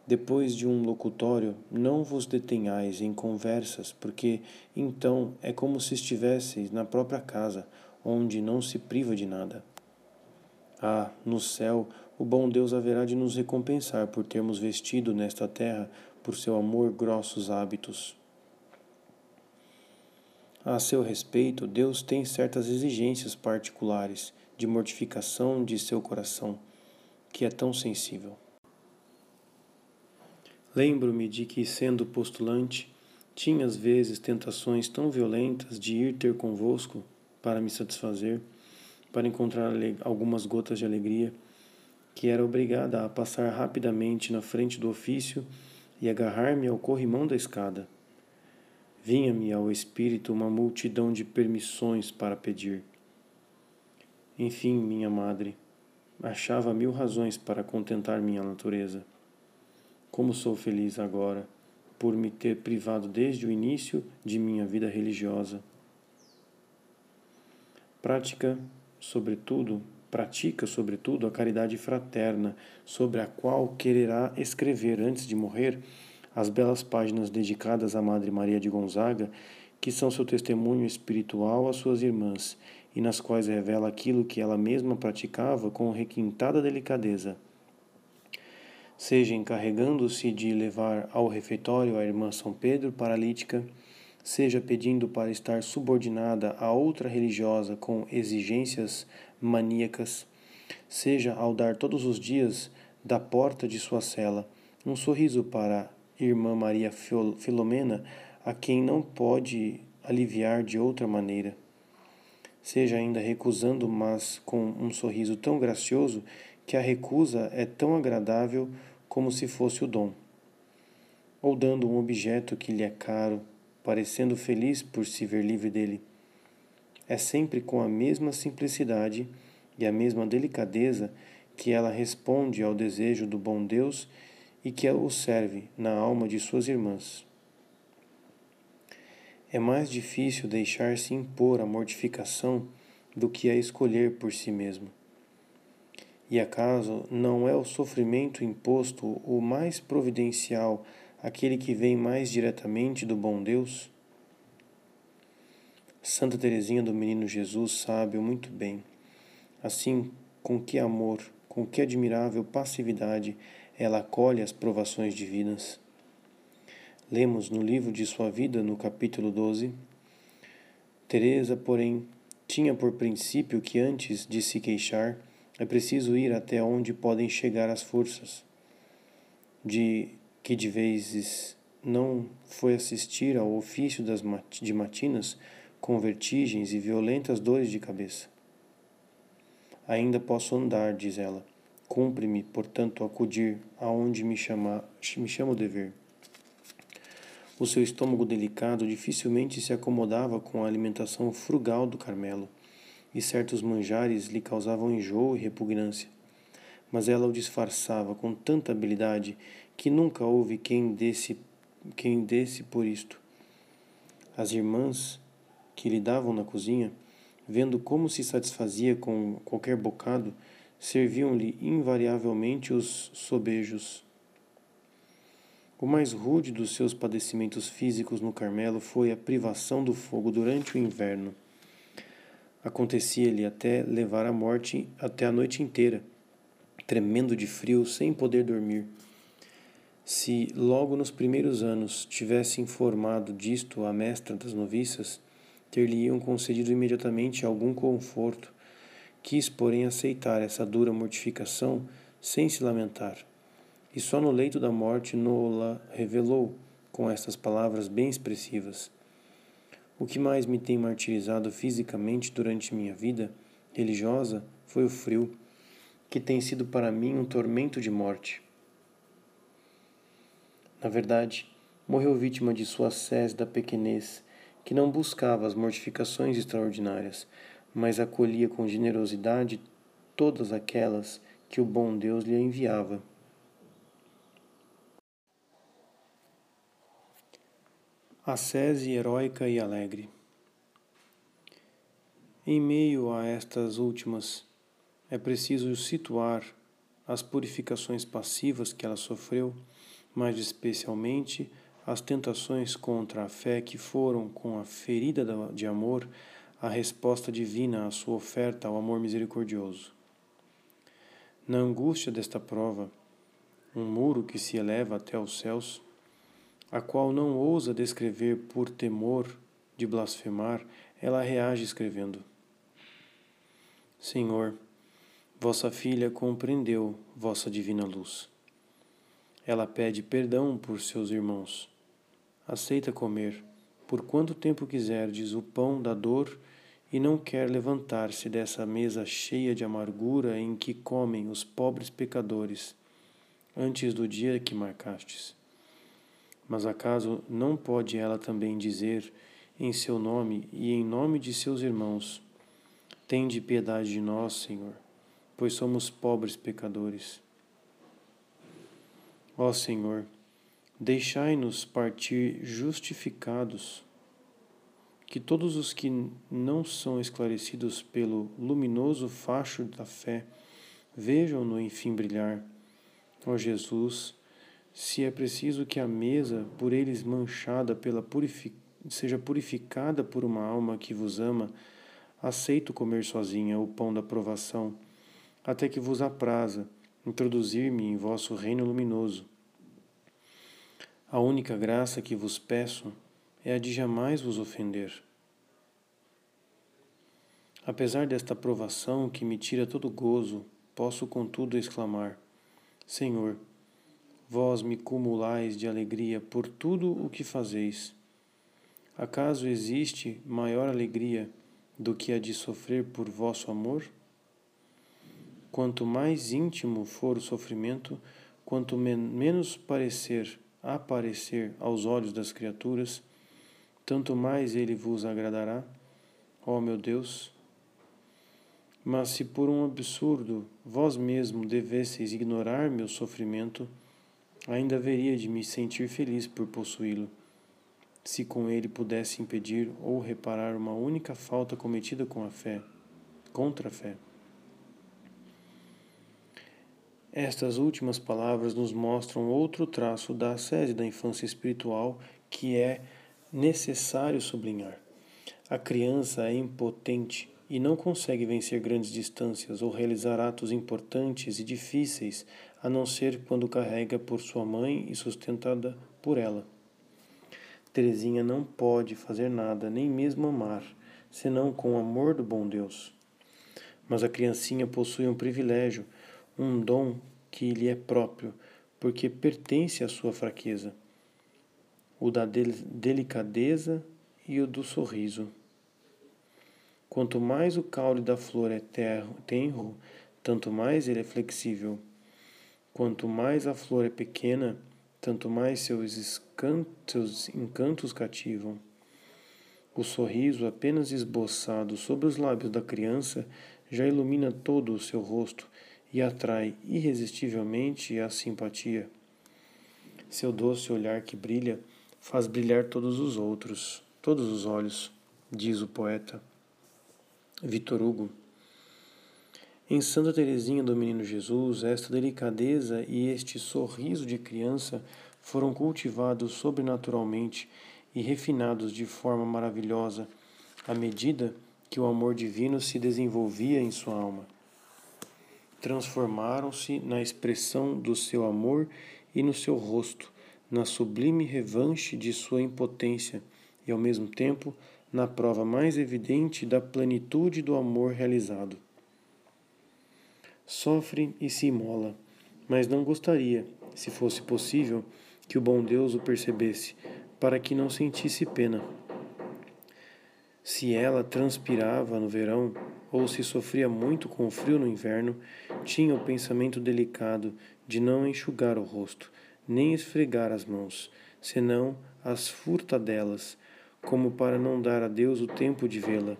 Depois de um locutório, não vos detenhais em conversas, porque então é como se estivesseis na própria casa, onde não se priva de nada. Ah, no céu, o bom Deus haverá de nos recompensar por termos vestido nesta terra, por seu amor, grossos hábitos. A seu respeito, Deus tem certas exigências particulares de mortificação de seu coração que é tão sensível. Lembro-me de que, sendo postulante, tinha às vezes tentações tão violentas de ir ter convosco para me satisfazer, para encontrar algumas gotas de alegria, que era obrigada a passar rapidamente na frente do ofício e agarrar-me ao corrimão da escada. Vinha-me ao espírito uma multidão de permissões para pedir. Enfim, minha madre, achava mil razões para contentar minha natureza. Como sou feliz agora por me ter privado desde o início de minha vida religiosa. Prática, sobretudo, pratica, sobretudo, a caridade fraterna, sobre a qual quererá escrever antes de morrer as belas páginas dedicadas à Madre Maria de Gonzaga, que são seu testemunho espiritual às suas irmãs e nas quais revela aquilo que ela mesma praticava com requintada delicadeza. Seja encarregando-se de levar ao refeitório a irmã São Pedro paralítica, seja pedindo para estar subordinada a outra religiosa com exigências maníacas, seja ao dar todos os dias da porta de sua cela um sorriso para a irmã Maria Filomena, a quem não pode aliviar de outra maneira seja ainda recusando, mas com um sorriso tão gracioso que a recusa é tão agradável como se fosse o dom. Ou dando um objeto que lhe é caro, parecendo feliz por se ver livre dele. É sempre com a mesma simplicidade e a mesma delicadeza que ela responde ao desejo do bom Deus e que o serve na alma de suas irmãs. É mais difícil deixar-se impor a mortificação do que a escolher por si mesmo. E acaso não é o sofrimento imposto o mais providencial aquele que vem mais diretamente do bom Deus? Santa Teresinha do Menino Jesus sabe muito bem. Assim, com que amor, com que admirável passividade ela acolhe as provações divinas. Lemos no livro de sua vida, no capítulo 12, Teresa, porém, tinha por princípio que antes de se queixar, é preciso ir até onde podem chegar as forças, de que de vezes não foi assistir ao ofício das mat de matinas com vertigens e violentas dores de cabeça. Ainda posso andar, diz ela. Cumpre-me, portanto, acudir aonde me, chama, me chama o dever. O seu estômago delicado dificilmente se acomodava com a alimentação frugal do Carmelo, e certos manjares lhe causavam enjoo e repugnância. Mas ela o disfarçava com tanta habilidade que nunca houve quem desse, quem desse por isto. As irmãs que lhe davam na cozinha, vendo como se satisfazia com qualquer bocado, serviam-lhe invariavelmente os sobejos o mais rude dos seus padecimentos físicos no Carmelo foi a privação do fogo durante o inverno. Acontecia-lhe até levar a morte até a noite inteira, tremendo de frio, sem poder dormir. Se logo nos primeiros anos tivesse informado disto a mestra das noviças, ter-lhe-iam concedido imediatamente algum conforto. Quis, porém, aceitar essa dura mortificação sem se lamentar e só no leito da morte Nola revelou com estas palavras bem expressivas: O que mais me tem martirizado fisicamente durante minha vida religiosa foi o frio, que tem sido para mim um tormento de morte. Na verdade, morreu vítima de sua sese da pequenez, que não buscava as mortificações extraordinárias, mas acolhia com generosidade todas aquelas que o bom Deus lhe enviava. Ascese heróica e alegre. Em meio a estas últimas, é preciso situar as purificações passivas que ela sofreu, mais especialmente as tentações contra a fé que foram, com a ferida de amor, a resposta divina à sua oferta ao amor misericordioso. Na angústia desta prova, um muro que se eleva até os céus, a qual não ousa descrever por temor de blasfemar, ela reage escrevendo: Senhor, vossa filha compreendeu vossa divina luz. Ela pede perdão por seus irmãos. Aceita comer, por quanto tempo quiserdes, o pão da dor e não quer levantar-se dessa mesa cheia de amargura em que comem os pobres pecadores, antes do dia que marcastes. Mas acaso não pode ela também dizer em seu nome e em nome de seus irmãos: Tende piedade de nós, Senhor, pois somos pobres pecadores. Ó Senhor, deixai-nos partir justificados, que todos os que não são esclarecidos pelo luminoso facho da fé vejam-no enfim brilhar. Ó Jesus, se é preciso que a mesa, por eles manchada pela seja purificada por uma alma que vos ama, aceito comer sozinha o pão da provação, até que vos apraza introduzir-me em vosso reino luminoso. A única graça que vos peço é a de jamais vos ofender. Apesar desta provação que me tira todo gozo, posso contudo exclamar: Senhor, vós me cumulais de alegria por tudo o que fazeis. Acaso existe maior alegria do que a de sofrer por vosso amor? Quanto mais íntimo for o sofrimento, quanto men menos parecer aparecer aos olhos das criaturas, tanto mais ele vos agradará, ó meu Deus. Mas se por um absurdo vós mesmo devesseis ignorar meu sofrimento, ainda haveria de me sentir feliz por possuí-lo, se com ele pudesse impedir ou reparar uma única falta cometida com a fé, contra a fé. Estas últimas palavras nos mostram outro traço da sede da infância espiritual que é necessário sublinhar. A criança é impotente e não consegue vencer grandes distâncias ou realizar atos importantes e difíceis, a não ser quando carrega por sua mãe e sustentada por ela. Terezinha não pode fazer nada, nem mesmo amar, senão com o amor do bom Deus. Mas a criancinha possui um privilégio, um dom que lhe é próprio, porque pertence à sua fraqueza, o da delicadeza e o do sorriso. Quanto mais o caule da flor é tenro, tanto mais ele é flexível. Quanto mais a flor é pequena, tanto mais seus, seus encantos cativam. O sorriso apenas esboçado sobre os lábios da criança já ilumina todo o seu rosto e atrai irresistivelmente a simpatia. Seu doce olhar que brilha faz brilhar todos os outros, todos os olhos, diz o poeta. Vitor Hugo. Em Santa Teresinha do Menino Jesus, esta delicadeza e este sorriso de criança foram cultivados sobrenaturalmente e refinados de forma maravilhosa à medida que o amor divino se desenvolvia em sua alma. Transformaram-se na expressão do seu amor e no seu rosto, na sublime revanche de sua impotência e, ao mesmo tempo, na prova mais evidente da plenitude do amor realizado sofre e se imola, mas não gostaria, se fosse possível, que o bom Deus o percebesse, para que não sentisse pena. Se ela transpirava no verão, ou se sofria muito com o frio no inverno, tinha o pensamento delicado de não enxugar o rosto, nem esfregar as mãos, senão as furtadelas, como para não dar a Deus o tempo de vê-la.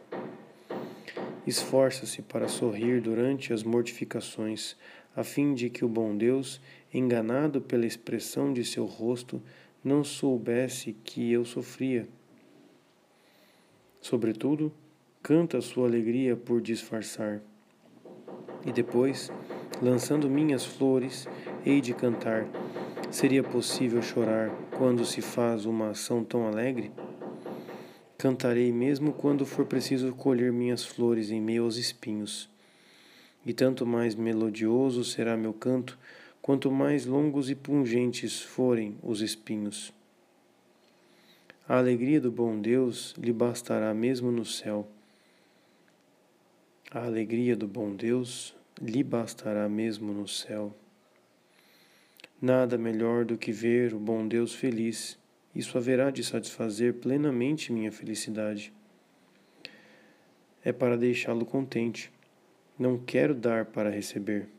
Esforça-se para sorrir durante as mortificações, a fim de que o bom Deus, enganado pela expressão de seu rosto, não soubesse que eu sofria. Sobretudo, canta sua alegria por disfarçar. E depois, lançando minhas flores, hei de cantar. Seria possível chorar quando se faz uma ação tão alegre? Cantarei mesmo quando for preciso colher minhas flores em meio aos espinhos. E tanto mais melodioso será meu canto, quanto mais longos e pungentes forem os espinhos. A alegria do bom Deus lhe bastará mesmo no céu. A alegria do bom Deus lhe bastará mesmo no céu. Nada melhor do que ver o bom Deus feliz isso haverá de satisfazer plenamente minha felicidade. É para deixá-lo contente. Não quero dar para receber.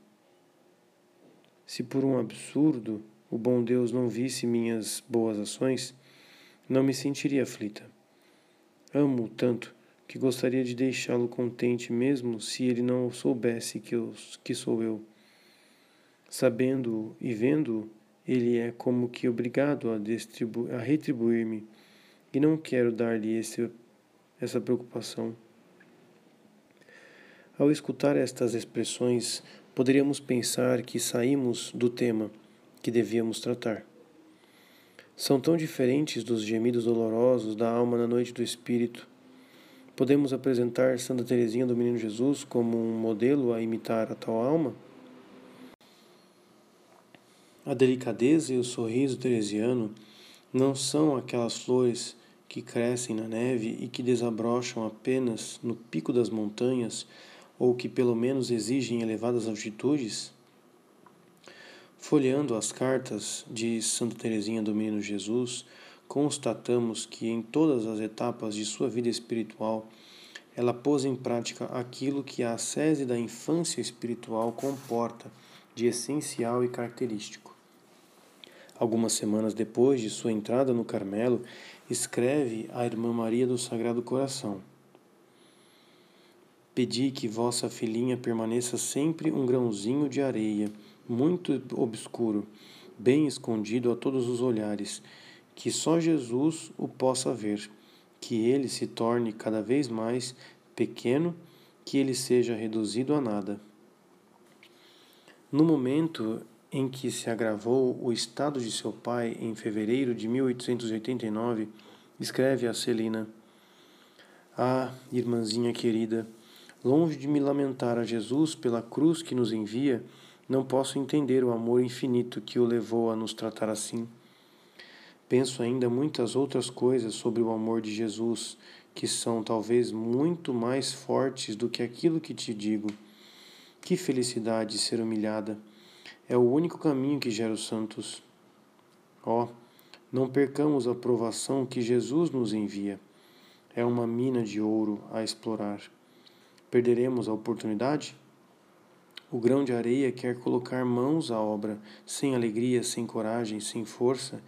Se por um absurdo o bom Deus não visse minhas boas ações, não me sentiria aflita. Amo-o tanto que gostaria de deixá-lo contente mesmo se ele não soubesse que, eu, que sou eu. Sabendo-o e vendo-o, ele é como que obrigado a, a retribuir-me, e não quero dar-lhe essa preocupação. Ao escutar estas expressões, poderíamos pensar que saímos do tema que devíamos tratar. São tão diferentes dos gemidos dolorosos da alma na noite do espírito. Podemos apresentar Santa Teresinha do Menino Jesus como um modelo a imitar a tal alma? A delicadeza e o sorriso teresiano não são aquelas flores que crescem na neve e que desabrocham apenas no pico das montanhas ou que pelo menos exigem elevadas altitudes? Folheando as cartas de Santa Teresinha do Menino Jesus, constatamos que em todas as etapas de sua vida espiritual, ela pôs em prática aquilo que a ascese da infância espiritual comporta de essencial e característico. Algumas semanas depois de sua entrada no Carmelo, escreve à Irmã Maria do Sagrado Coração: Pedi que vossa filhinha permaneça sempre um grãozinho de areia, muito obscuro, bem escondido a todos os olhares, que só Jesus o possa ver, que ele se torne cada vez mais pequeno, que ele seja reduzido a nada. No momento em que se agravou o estado de seu pai em fevereiro de 1889, escreve a Celina: Ah, irmãzinha querida, longe de me lamentar a Jesus pela cruz que nos envia, não posso entender o amor infinito que o levou a nos tratar assim. Penso ainda muitas outras coisas sobre o amor de Jesus, que são talvez muito mais fortes do que aquilo que te digo. Que felicidade ser humilhada! É o único caminho que gera os santos. Ó, oh, não percamos a provação que Jesus nos envia. É uma mina de ouro a explorar. Perderemos a oportunidade? O grão de areia quer colocar mãos à obra, sem alegria, sem coragem, sem força,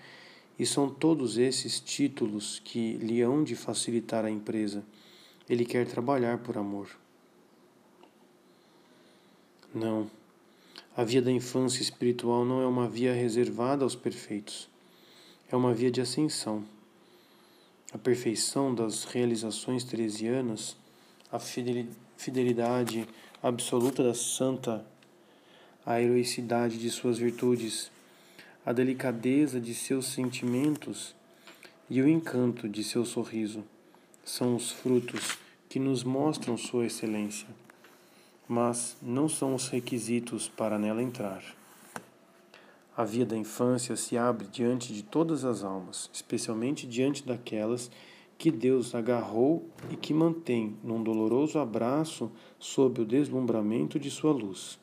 e são todos esses títulos que lhe hão de facilitar a empresa. Ele quer trabalhar por amor. Não. A via da infância espiritual não é uma via reservada aos perfeitos. É uma via de ascensão. A perfeição das realizações teresianas, a fidelidade absoluta da santa, a heroicidade de suas virtudes, a delicadeza de seus sentimentos e o encanto de seu sorriso são os frutos que nos mostram sua excelência mas não são os requisitos para nela entrar. A via da infância se abre diante de todas as almas, especialmente diante daquelas que Deus agarrou e que mantém num doloroso abraço sob o deslumbramento de sua luz.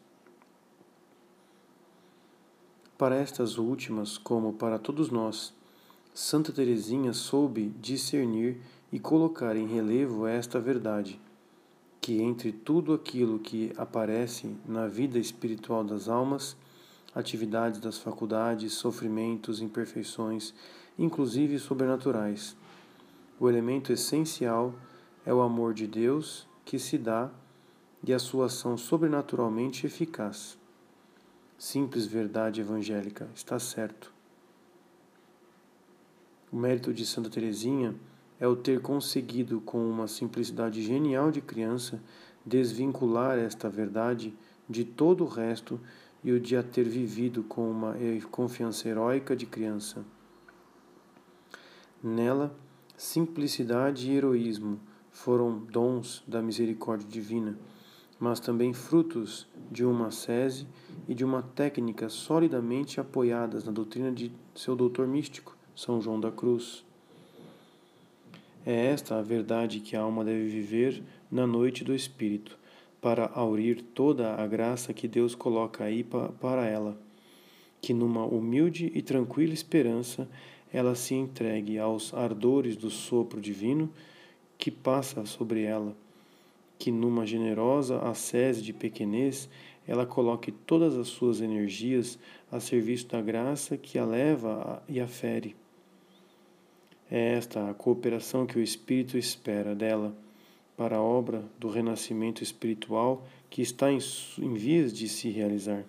Para estas últimas, como para todos nós, Santa Teresinha soube discernir e colocar em relevo esta verdade que entre tudo aquilo que aparece na vida espiritual das almas, atividades das faculdades, sofrimentos, imperfeições, inclusive sobrenaturais, o elemento essencial é o amor de Deus que se dá e a sua ação sobrenaturalmente eficaz. Simples verdade evangélica, está certo. O mérito de Santa Teresinha é o ter conseguido, com uma simplicidade genial de criança, desvincular esta verdade de todo o resto e o de a ter vivido com uma confiança heróica de criança. Nela, simplicidade e heroísmo foram dons da misericórdia divina, mas também frutos de uma sese e de uma técnica solidamente apoiadas na doutrina de seu doutor místico, São João da Cruz. É esta a verdade que a alma deve viver na noite do Espírito, para aurir toda a graça que Deus coloca aí para ela, que numa humilde e tranquila esperança ela se entregue aos ardores do sopro divino que passa sobre ela, que numa generosa ascese de pequenez ela coloque todas as suas energias a serviço da graça que a leva e a fere é esta a cooperação que o Espírito espera dela para a obra do renascimento espiritual que está em vias de se realizar.